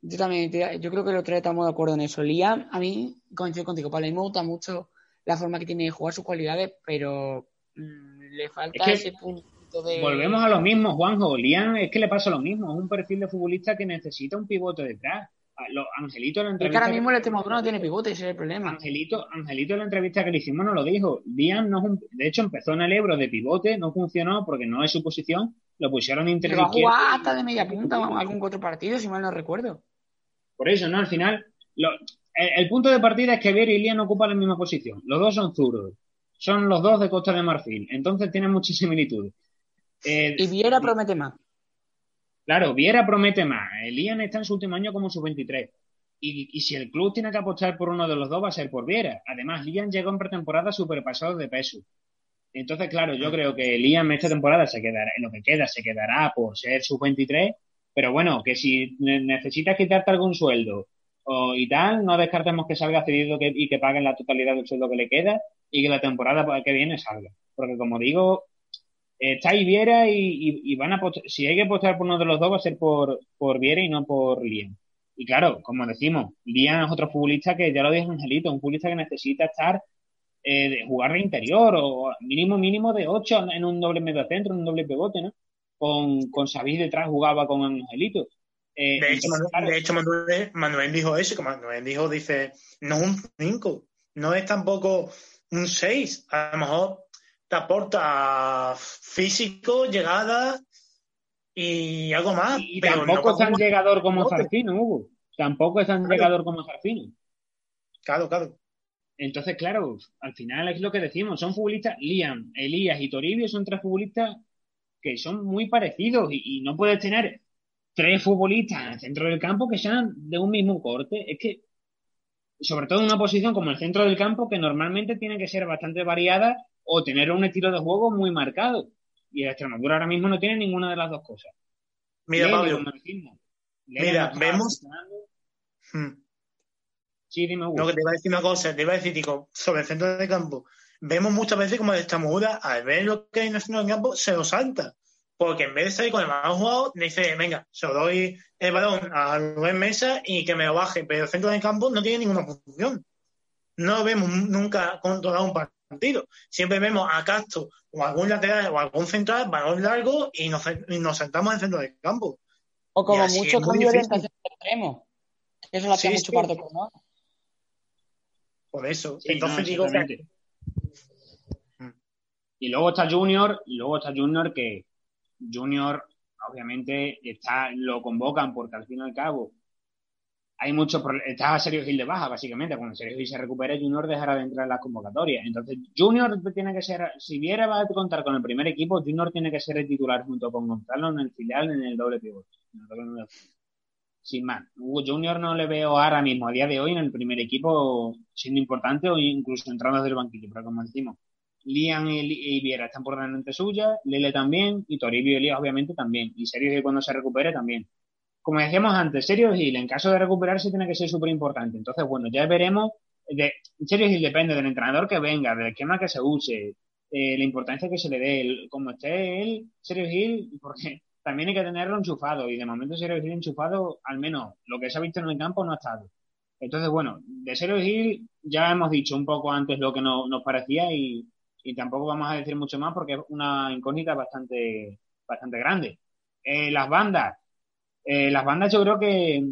Yo también, yo creo que los tres estamos de acuerdo en eso. Liam, a mí, coincido contigo, para mí me gusta mucho la forma que tiene de jugar sus cualidades, pero mm, le falta ese punto de. Volvemos a lo mismo, Juanjo. Liam es que le pasa lo mismo. Es un perfil de futbolista que necesita un pivote detrás. Los, Angelito en la entrevista. Es que ahora mismo el Extremadura no tiene pivote, ese es el problema. Angelito, Angelito en la entrevista que le hicimos nos lo dijo. Liam no es un, de hecho empezó en el Ebro de pivote, no funcionó porque no es su posición. Lo pusieron de interior. Pero hasta de media punta algún otro partido, si mal no recuerdo. Por eso, ¿no? Al final, el, punto de partida es que Viera y Lian ocupan la misma posición. Los dos son zurdos. Son los dos de Costa de Marfil. Entonces tienen muchas similitudes. Eh, y Viera promete más. Claro, Viera promete más. Lian está en su último año como su 23. Y, si el club tiene que apostar por uno de los dos, va a ser por Viera. Además, Lian llegó en pretemporada superpasado de peso. Entonces, claro, yo creo que Liam esta temporada se quedará, en lo que queda, se quedará por ser su 23 pero bueno, que si necesitas quitarte algún sueldo o, y tal, no descartemos que salga cedido y que paguen la totalidad del sueldo que le queda y que la temporada que viene salga. Porque como digo, está y Viera y, van a si hay que apostar por uno de los dos va a ser por, por Viera y no por Lian. Y claro, como decimos, Lian es otro futbolista que ya lo dijo Angelito, un futbolista que necesita estar eh, de jugar de interior o mínimo mínimo de 8 en un doble medio centro, en un doble pivote, ¿no? con, con detrás jugaba con Angelito. Eh, de, hecho, Manuel, dijo eso, que Manuel dijo, dice, no es un 5, no es tampoco un 6, a lo mejor te aporta físico, llegada y algo más. Y, tampoco es tan llegador como Zarfino, Hugo. Tampoco es tan llegador como Zarfino. Claro, claro. Entonces, claro, al final es lo que decimos, son futbolistas, Liam, Elías y Toribio son tres futbolistas que son muy parecidos y, no puedes tener tres futbolistas en el centro del campo que sean de un mismo corte. Es que, sobre todo en una posición como el centro del campo, que normalmente tiene que ser bastante variada o tener un estilo de juego muy marcado. Y el Extremadura ahora mismo no tiene ninguna de las dos cosas. Mira, Pablo. Mira, vemos. Hmm. Sí, dime, No, que te iba a decir una cosa, te iba a decir, digo, sobre el centro del campo vemos muchas veces como esta muda, al ver lo que hay en el campo, se lo salta. Porque en vez de salir con el balón jugado, dice, venga, se lo doy el balón a Rubén Mesa y que me lo baje. Pero el centro del campo no tiene ninguna función. No vemos nunca controlar un partido. Siempre vemos a Castro o algún lateral o algún central, balón largo y nos, sentamos en el centro del campo. O como mucho cambio de orientación extremo. Eso lo hacía mucho parte por ¿no? Por eso. Entonces digo que y luego está Junior, y luego está Junior que Junior, obviamente, está, lo convocan porque al fin y al cabo hay muchos está Sergio Gil de baja, básicamente. Cuando Sergio Gil se recupere, Junior dejará de entrar en las convocatorias. Entonces, Junior tiene que ser, si Viera va a contar con el primer equipo, Junior tiene que ser el titular junto con Gonzalo en el filial, en el doble pivote. Sin más. Junior no le veo ahora mismo, a día de hoy, en el primer equipo siendo importante o incluso entrando desde el banquillo. Pero como decimos, Lian y, Viera están por delante suya, Lele también, y Toribio y Elías obviamente también, y Sergio Gil cuando se recupere también. Como decíamos antes, Sergio Gil en caso de recuperarse tiene que ser súper importante. Entonces, bueno, ya veremos de, en serio, depende del entrenador que venga, del esquema que se use, eh, la importancia que se le dé, como esté él, Sergio Gil, porque también hay que tenerlo enchufado y de momento Sergio Gil enchufado, al menos lo que se ha visto en el campo no ha estado. Entonces, bueno, de Sergio Gil ya hemos dicho un poco antes lo que no, nos parecía y, y, tampoco vamos a decir mucho más porque es una incógnita bastante, bastante grande. Eh, las bandas, eh, las bandas yo creo que,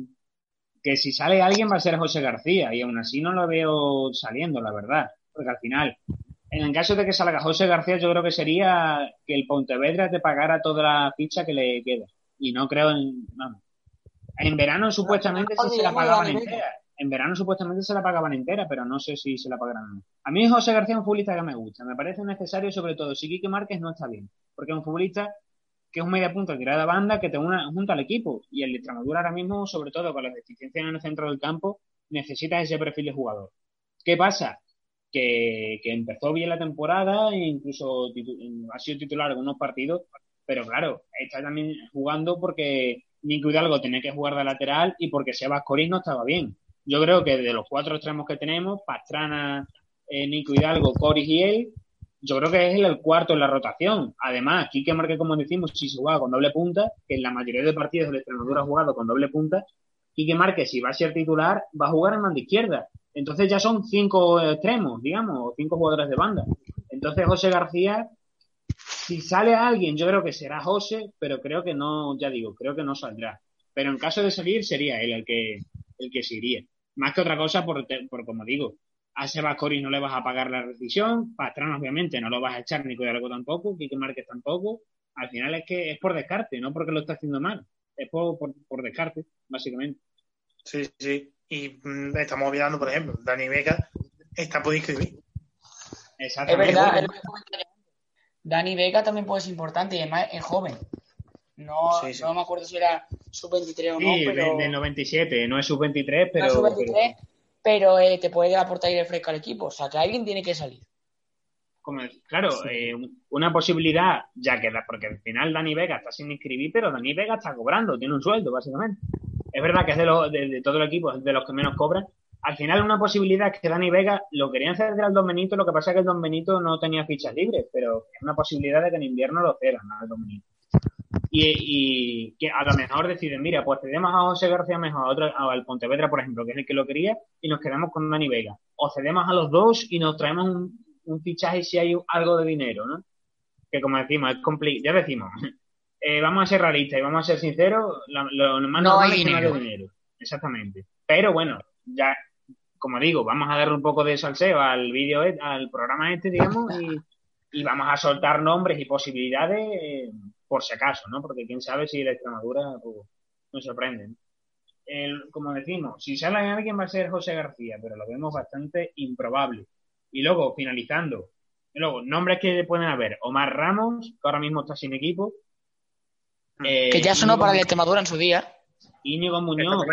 que si sale alguien va a ser José García y aún así no lo veo saliendo, la verdad, porque al final en el caso de que salga José García, yo creo que sería que el Pontevedra te pagara toda la ficha que le queda. Y no creo en. Vamos. En verano supuestamente sí se la pagaban entera. En verano supuestamente se la pagaban entera, pero no sé si se la pagarán. A mí José García es un futbolista que me gusta. Me parece necesario, sobre todo, si Quique Márquez no está bien. Porque es un futbolista que es un media punta tirada banda que te una junto al equipo. Y el Extremadura ahora mismo, sobre todo con las deficiencias en el centro del campo, necesita ese perfil de jugador. ¿Qué pasa? que, empezó bien la temporada e incluso ha sido titular en unos partidos, pero claro, está también jugando porque Nico Hidalgo tenía que jugar de lateral y porque Sebas Coris no estaba bien. Yo creo que de los cuatro extremos que tenemos, Pastrana, eh, Nico Hidalgo, Coris y él, yo creo que es el, cuarto en la rotación. Además, Quique Marque, como decimos, si se juega con doble punta, que en la mayoría de partidos de Extremadura ha jugado con doble punta, Quique Marque, si va a ser titular, va a jugar en mano izquierda. Entonces ya son cinco extremos, digamos, cinco jugadores de banda. Entonces José García, si sale alguien, yo creo que será José, pero creo que no, ya digo, creo que no saldrá. Pero en caso de salir, sería él el que, el que se iría. Más que otra cosa, por, por como digo, a Sebas Cori no le vas a pagar la rescisión, Pastrana obviamente no lo vas a echar ni algo tampoco, Quique Márquez tampoco. Al final es que es por descarte, no porque lo está haciendo mal, es por, por, por descarte, básicamente. Sí, sí. Y mm, estamos olvidando, por ejemplo, Dani Vega está por inscribir. Exactamente. Es verdad, Dani Vega también puede ser importante y además es joven. No, no me acuerdo si era sub-23 o no. Sí, pero... del 97, no es sub-23, pero. No es sub-23, pero, eh, te puede aportar aire fresco al equipo. O sea, que alguien tiene que salir. Como, claro, eh, una posibilidad, ya que porque al final Dani Vega está sin inscribir, pero Dani Vega está cobrando, tiene un sueldo, básicamente es verdad que es de, de, todo el equipo, es de los que menos cobran. Al final, una posibilidad es que Dani Vega lo querían ceder al Don Benito, lo que pasa es que el Don Benito no tenía fichas libres, pero es una posibilidad de que en invierno lo cedan al Don Benito. Y, que a lo mejor deciden, mira, pues cedemos a José García mejor, a otro, al Pontevedra, por ejemplo, que es el que lo quería, y nos quedamos con Dani Vega. O cedemos a los dos y nos traemos un, un fichaje si hay algo de dinero, ¿no? Que como decimos, es complicado. Ya decimos, eh, vamos a ser realistas y vamos a ser sinceros, lo, más no hay dinero. dinero. Exactamente. Pero bueno, ya, como digo, vamos a darle un poco de salseo al vídeo, e, al programa este, digamos, y, vamos a soltar nombres y posibilidades eh, por si acaso, ¿no? Porque quién sabe si la Extremadura pues, nos sorprende. como decimos, si sale alguien va a ser José García, pero lo vemos bastante improbable. Y luego, finalizando, luego, nombres que pueden haber, Omar Ramos, que ahora mismo está sin equipo, eh, que ya sonó para la Extremadura en su día. Íñigo Muñoz.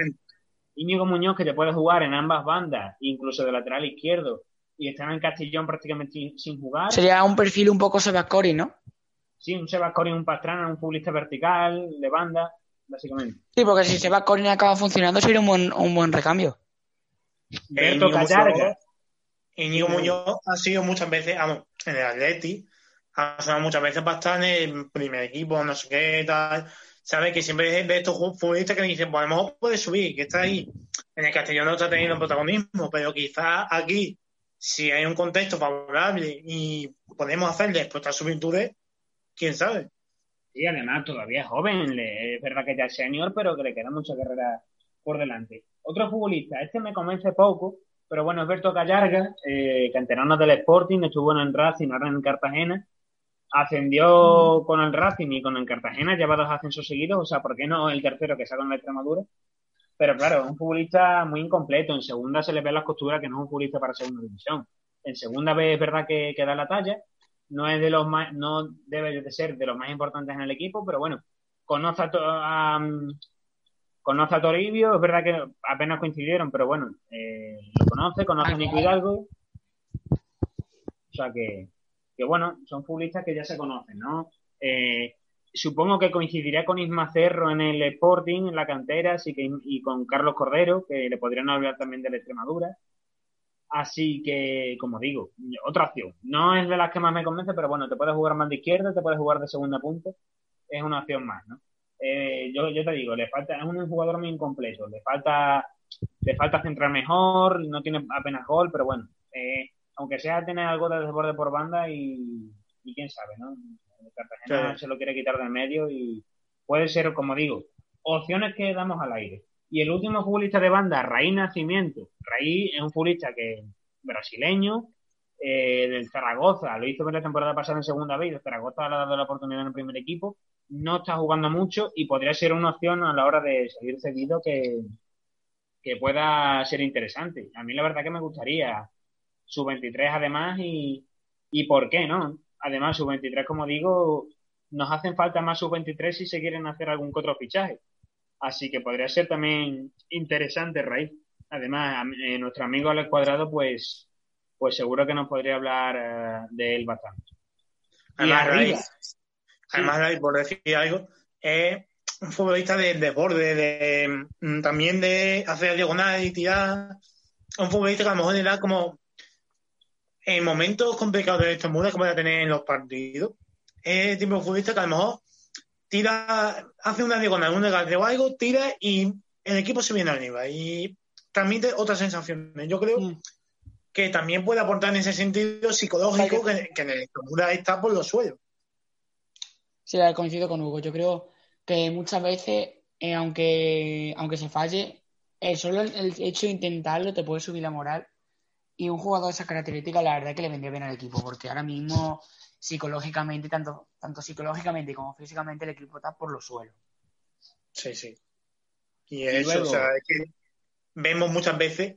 Íñigo Muñoz que te puede jugar en ambas bandas, incluso de lateral izquierdo, y están en Castellón prácticamente sin, jugar. Sería un perfil un poco Sebascori, ¿no? Sí, un Sebascori, un Pastrana, un futbolista vertical, de banda, básicamente. Sí, porque si Sebascori acaba funcionando sería un buen, un buen recambio. Berto Callarga. Íñigo Muñoz ha sido muchas veces, vamos, en el Atleti, ha sonado muchas veces bastante en primer equipo, no sé qué, tal. ¿Sabes? Que siempre es de estos futbolistas que dicen, pues a lo mejor puede subir, que está ahí. En el Castellón no está teniendo protagonismo, pero quizás aquí, si hay un contexto favorable y podemos hacerle explotar sus virtudes, quién sabe. Sí, además todavía es joven, es verdad que ya es senior, pero que le queda mucha carrera por delante. Otro futbolista, este me convence poco, pero bueno, es Berto Callarga, eh, canterano del Sporting, estuvo en el Racing, ahora en Cartagena, ascendió con el Racing y con el Cartagena, lleva dos ascensos seguidos, o sea, ¿por qué no el tercero que sale en la Extremadura? Pero claro, es un futbolista muy incompleto. En segunda se le ve las costuras que no es un futbolista para segunda división. En segunda vez es verdad que, da la talla. No es de los más, no debe de ser de los más importantes en el equipo, pero bueno, conoce a, conoce a Toribio, es verdad que apenas coincidieron, pero bueno, eh, lo conoce, conoce a Nico Hidalgo. O sea que, que bueno, son futbolistas que ya se conocen, ¿no? Eh, supongo que coincidiría con Isma Cerro en el Sporting, en la cantera, así que, y con Carlos Cordero, que le podrían hablar también de la Extremadura. Así que, como digo, otra opción. No es de las que más me convence, pero bueno, te puedes jugar más de izquierda, te puedes jugar de segunda punta. Es una opción más, ¿no? Eh, yo, yo te digo, le falta, es un jugador muy incompleto. Le falta, le falta centrar mejor, no tiene apenas gol, pero bueno, eh, aunque sea tener algo de desborde por banda y, quién sabe, ¿no? Cartagena se lo quiere quitar del medio y puede ser, como digo, opciones que damos al aire. Y el último futbolista de banda, Raí Nacimiento. Raí es un futbolista que brasileño, eh, del Zaragoza, lo hizo en la temporada pasada en segunda vez, el Zaragoza le ha dado la oportunidad en el primer equipo, no está jugando mucho y podría ser una opción a la hora de salir seguido que, que pueda ser interesante. A mí la verdad que me gustaría su 23 además y, y por qué no. Además, su 23, como digo, nos hacen falta más sub 23 si se quieren hacer algún otro fichaje. Así que podría ser también interesante, Raíz. Además, eh, nuestro amigo Alex Cuadrado, pues, pues seguro que nos podría hablar eh, de él bastante. Además, Raíz, además Raíz, por decir algo, es un futbolista de desborde, de, mm, también de hacer diagonal y tirar. Un futbolista que a lo mejor le da como en momentos complicados de esta muda que voy a tener en los partidos, es tipo de futbolista que a lo mejor tira, hace una diagonal, un de algo, tira y el equipo se viene arriba. Y transmite otras sensaciones. Yo creo mm. que también puede aportar en ese sentido psicológico que, que en el Muda está por los suelos. Sí, coincido con Hugo. Yo creo que muchas veces, eh, aunque, aunque se falle, eh, solo el, hecho de intentarlo te puede subir la moral. Y un jugador de esa característica, la verdad, que le vendría bien al equipo, porque ahora mismo psicológicamente, tanto, tanto psicológicamente como físicamente, el equipo está por los suelos. Sí, sí. Y eso, o sea, es que vemos muchas veces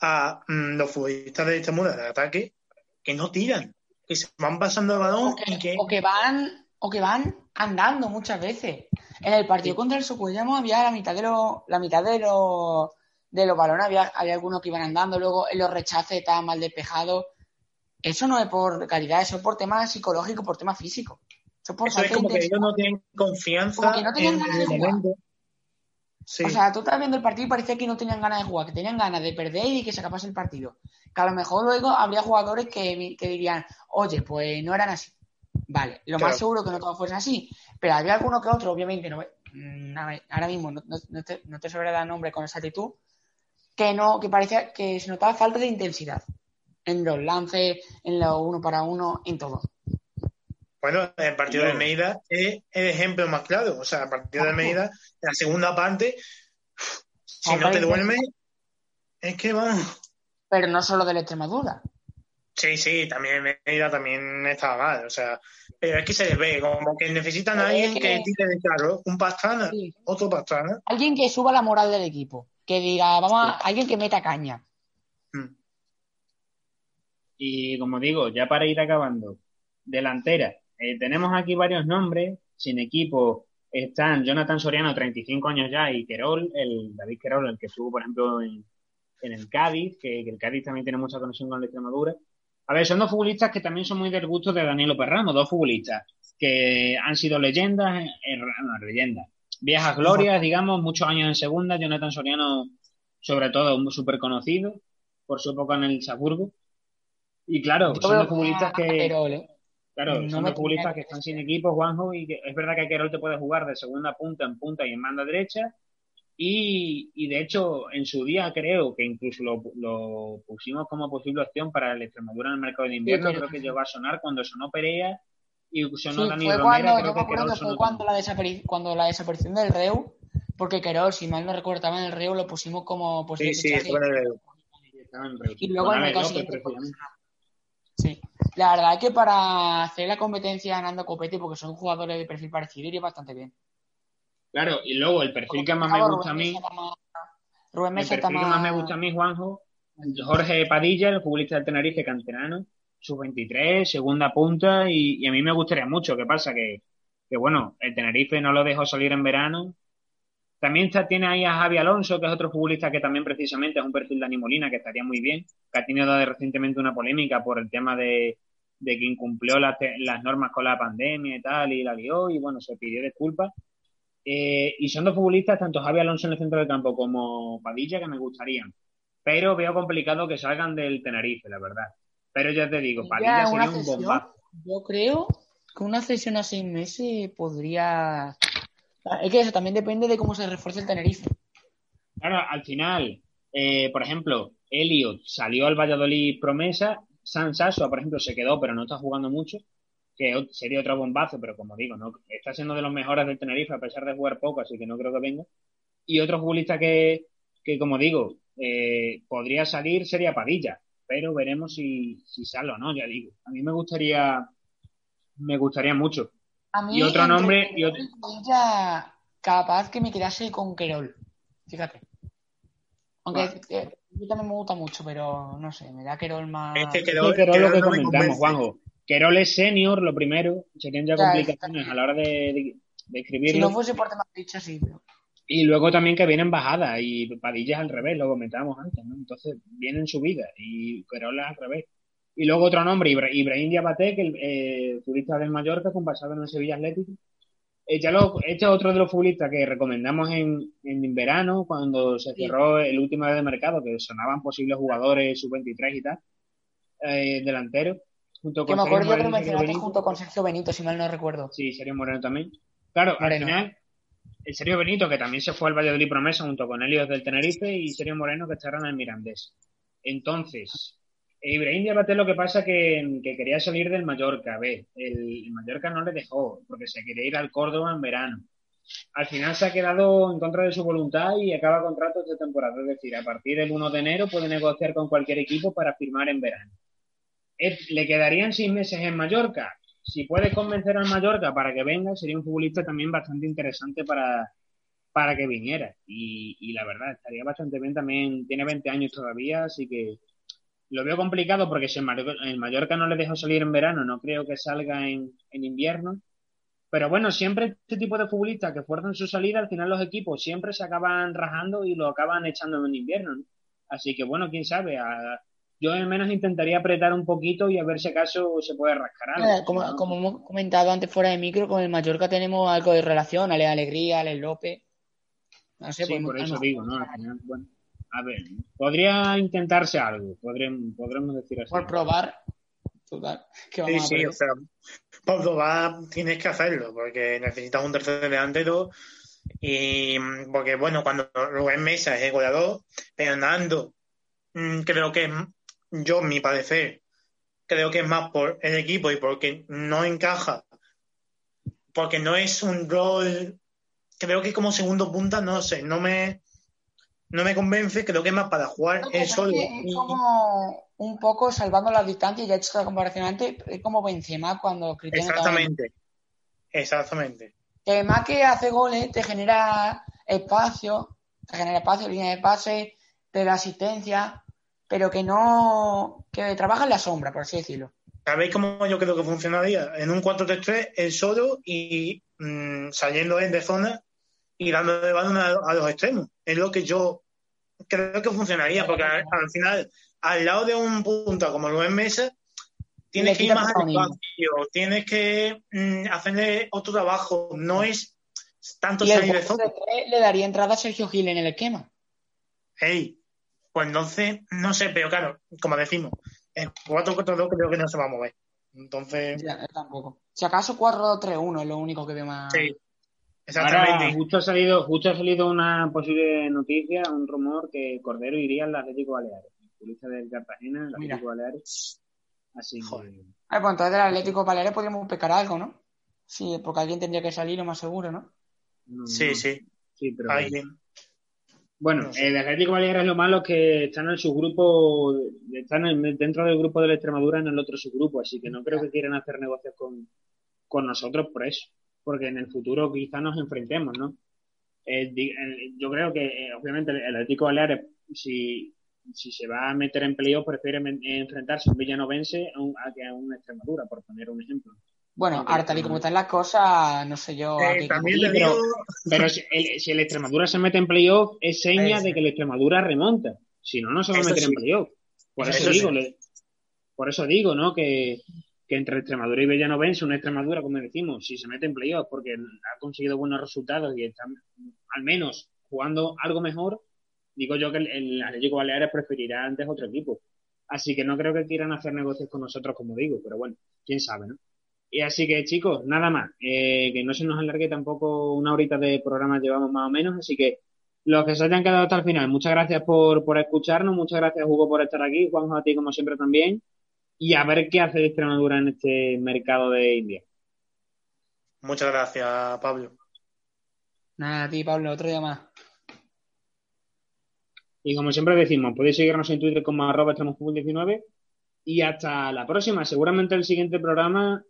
a mm, los futbolistas de este mundo de ataque que no tiran, que se van pasando el balón o que, o que van o que van andando muchas veces. En el partido contra el Socuellamo había la mitad de los la mitad de los de los balones había, había algunos que iban andando, luego en los rechaces estaban mal despejados eso no es por calidad, eso es por tema psicológico, por tema físico. Eso, es como que ellos no tienen confianza no en el momento. O sea, tú estás viendo el partido y parecía que no tenían ganas de jugar, que tenían ganas de perder y que se acabase el partido. Que a lo mejor luego habría jugadores que, dirían, oye, pues no eran así. Vale, lo más seguro que no todos fuesen así, pero había alguno que otro, obviamente, no, mm, ahora mismo no, te, no te dar nombre con esa actitud, que no, que parecía que se notaba falta de intensidad en los lances, en los uno para uno, en todo. Bueno, el partido de Medida es el ejemplo más claro. O sea, el partido de Medida, la segunda parte, si no te duermes, es que vamos. Pero no solo de la Extremadura. Sí, sí, también Medida también estaba mal. O sea, pero es que se les ve como que necesitan a alguien que... tire de claro, un pastrana, otro pastrana. Alguien que suba la moral del equipo. Que diga, vamos a, alguien que meta caña. Y como digo, ya para ir acabando, delantera. Eh, tenemos aquí varios nombres, sin equipo. Están Jonathan Soriano, 35 años ya, y Querol, el David Querol, el que estuvo, por ejemplo, en, el Cádiz, que, el Cádiz también tiene mucha conexión con la Extremadura. A ver, son dos futbolistas que también son muy del gusto de Danilo Perramo, dos futbolistas que han sido leyendas, eh, no, leyendas, viejas glorias, digamos, muchos años en segunda. Jonathan Soriano, sobre todo, súper conocido por su época en el Saburgo. Y claro, son los futbolistas que. ¿eh? Claro, son los futbolistas que están sin equipo, Juanjo, y que es verdad que Querol te puede jugar de segunda punta en punta y en banda derecha. Y, y de hecho, en su día creo que incluso lo, lo, pusimos como posible opción para el Extremadura en el mercado de invierno. creo que llegó a sonar cuando sonó Perea y sonó sí, fue Cuando, yo me acuerdo que fue cuando la, cuando la desaparición del Reu, porque Querol, si mal no recuerdo, en el Reu, lo pusimos como posible. Sí, sí, fue el Reu. Y luego en el Sí, la verdad es que para hacer la competencia a Nando Copete, porque son jugadores de perfil parecido, iría bastante bien. Claro, y luego el perfil que más me gusta a mí. Rubén Mesa el perfil que más me gusta a mí, Juanjo, Jorge Padilla, el futbolista del Tenerife canterano, sub-23, segunda punta, y, a mí me gustaría mucho. ¿Qué pasa? Que, que, bueno, el Tenerife no lo dejó salir en verano también tiene ahí a Javi Alonso, que es otro futbolista que también precisamente es un perfil de Animolina, que estaría muy bien, que ha tenido recientemente una polémica por el tema de, que incumplió las, normas con la pandemia y tal, y la lió, y bueno, se pidió disculpas. Eh, y son dos futbolistas, tanto Javi Alonso en el centro del campo como Padilla, que me gustarían. pero veo complicado que salgan del Tenerife, la verdad. Pero ya te digo, Padilla sería un bombazo. Yo creo que una cesión a seis meses podría. Es que eso también depende de cómo se refuerce el Tenerife. Claro, al final, eh, por ejemplo, Elliot salió al Valladolid promesa, San Sasua, por ejemplo, se quedó, pero no está jugando mucho, que sería otro bombazo, pero como digo, no está siendo de los mejores del Tenerife a pesar de jugar poco, así que no creo que venga. Y otro futbolista que, que como digo, eh, podría salir sería Padilla, pero veremos si, si sale o no, ya digo. A mí me gustaría, me gustaría mucho. Y otro nombre. Y otro... capaz que me quedase con Querol, fíjate. Aunque eh, yo también me gusta mucho, pero no sé, me da Querol más. Este Querol, Querol, lo que comentamos, Juanjo. Querol es senior, lo primero, serían ya, complicaciones a la hora de, de, escribirlo. Si no fuese por temas dicha, sí, pero... Y luego también que vienen bajadas y Padilla al revés, lo comentábamos antes, ¿no? Entonces vienen subidas y Querola al revés. Y luego otro nombre, Ibrahim Diabate, que el eh, futbolista del Mallorca, con pasado en el Sevilla Atlético. Eh, este es otro de los futbolistas que recomendamos en, en verano, cuando se cerró el último día de mercado, que sonaban posibles jugadores sub-23 y tal, eh, delanteros. Junto con que me acuerdo que lo mencionaste junto con Sergio Benito, si mal no recuerdo. Sí, Sergio Moreno también. Claro, al final el Sergio Benito, que también se fue al Valladolid Promesa junto con Helios del Tenerife y Sergio Moreno, que estarán en el Mirandés. Entonces, Ibrahim Diabate lo que pasa que, que quería salir del Mallorca. A ver, el, Mallorca no le dejó porque se quería ir al Córdoba en verano. Al final se ha quedado en contra de su voluntad y acaba contrato esta temporada. Es decir, a partir del 1 de enero puede negociar con cualquier equipo para firmar en verano. ¿Le quedarían seis meses en Mallorca? si puedes convencer al Mallorca para que venga, sería un futbolista también bastante interesante para, para que viniera. Y, la verdad, estaría bastante bien también. Tiene 20 años todavía, así que lo veo complicado porque si el Mallorca no le dejó salir en verano, no creo que salga en, en invierno. Pero bueno, siempre este tipo de futbolistas que fuerzan su salida, al final los equipos siempre se acaban rajando y lo acaban echando en invierno. Así que bueno, quién sabe, a, yo al menos intentaría apretar un poquito y a ver si acaso se puede rascar algo. Como, como, hemos comentado antes fuera de micro, con el Mallorca tenemos algo de relación, Ale Alegría, Ale López. No sé, sí, por eso digo, ¿no? bueno, a ver, podría intentarse algo, podremos, podremos decir así. Por probar. sí, sí, o sea, por probar tienes que hacerlo, porque necesitas un tercer delantero. Y porque, bueno, cuando Rubén Mesa es el goleador, pero Nando mm, creo que es yo, mi parecer, creo que es más por el equipo y porque no encaja, porque no es un rol, creo que como segundo punta, no sé, no me, no me convence, creo que es más para jugar el solo. Es como un poco salvando la distancia, ya he hecho la comparación antes, es como Benzema cuando Cristiano Exactamente, exactamente. Que más que hace goles, te genera espacio, te genera espacio, línea de pase, te da asistencia, pero que no, que trabaja en la sombra, por así decirlo. ¿Sabéis cómo yo creo que funcionaría? En un 4-3-3, el solo y mm, saliendo en de zona y dando de balón a, los extremos. Es lo que yo creo que funcionaría, porque al, final, al lado de un punto como lo es Mesa, tienes que ir más al espacio, tienes que mm, hacerle otro trabajo. No es tanto salir de zona. Le daría entrada a Sergio Gil en el esquema. Hey, pues entonces, no sé, pero claro, como decimos, en 4-4-2 creo que no se va a mover. Entonces. Ya, tampoco. Si acaso 4-3-1 es lo único que veo más. Sí. Exactamente. justo ha salido, justo ha salido una posible noticia, un rumor que Cordero iría al Atlético Baleares. El del Cartagena, el Atlético Baleares. Así Joder. que. Ah, pues entonces del Atlético Baleares podríamos pecar algo, ¿no? Sí, porque alguien tendría que salir, lo más seguro, ¿no? sí, sí. Sí, pero. Alguien. Bueno, el Atlético Baleares es lo malo que están en su grupo, están dentro del grupo de la Extremadura en el otro subgrupo, así que no creo que quieran hacer negocios con, con nosotros por eso, porque en el futuro quizá nos enfrentemos, ¿no? yo creo que, eh, obviamente, el Atlético Baleares, si, si se va a meter en playoff, prefiere enfrentarse a un villanovense a, que a una Extremadura, por poner un ejemplo. Bueno, ahora tal y como están las cosas, no sé yo. Eh, pero, si, el, Extremadura se mete en playoff, es seña de que el Extremadura remonta. Si no, no se va a meter en playoff. Por eso, digo, por eso digo, ¿no? Que, entre Extremadura y Villanovense, una Extremadura, como decimos, si se mete en playoff porque ha conseguido buenos resultados y está al menos jugando algo mejor, digo yo que el, Atlético Baleares preferirá antes otro equipo. Así que no creo que quieran hacer negocios con nosotros, como digo, pero bueno, quién sabe, ¿no? Y así que, chicos, nada más. Eh, que no se nos alargue tampoco una horita de programa, llevamos más o menos. Así que los que se hayan quedado hasta el final, muchas gracias por, por escucharnos. Muchas gracias, Hugo, por estar aquí. Juanjo, a ti, como siempre, también. Y a ver qué hace Extremadura en este mercado de India. Muchas gracias, Pablo. Nada, a ti, Pablo, otro día más. Y como siempre decimos, podéis seguirnos en Twitter como arroba 19 y hasta la próxima. Seguramente el siguiente programa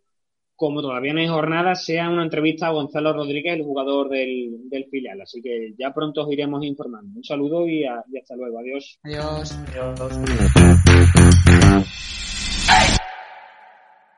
como todavía no hay jornada, sea una entrevista a Gonzalo Rodríguez, el jugador del, del filial. Así que ya pronto os iremos informando. Un saludo y, hasta luego. Adiós. Adiós. Adiós.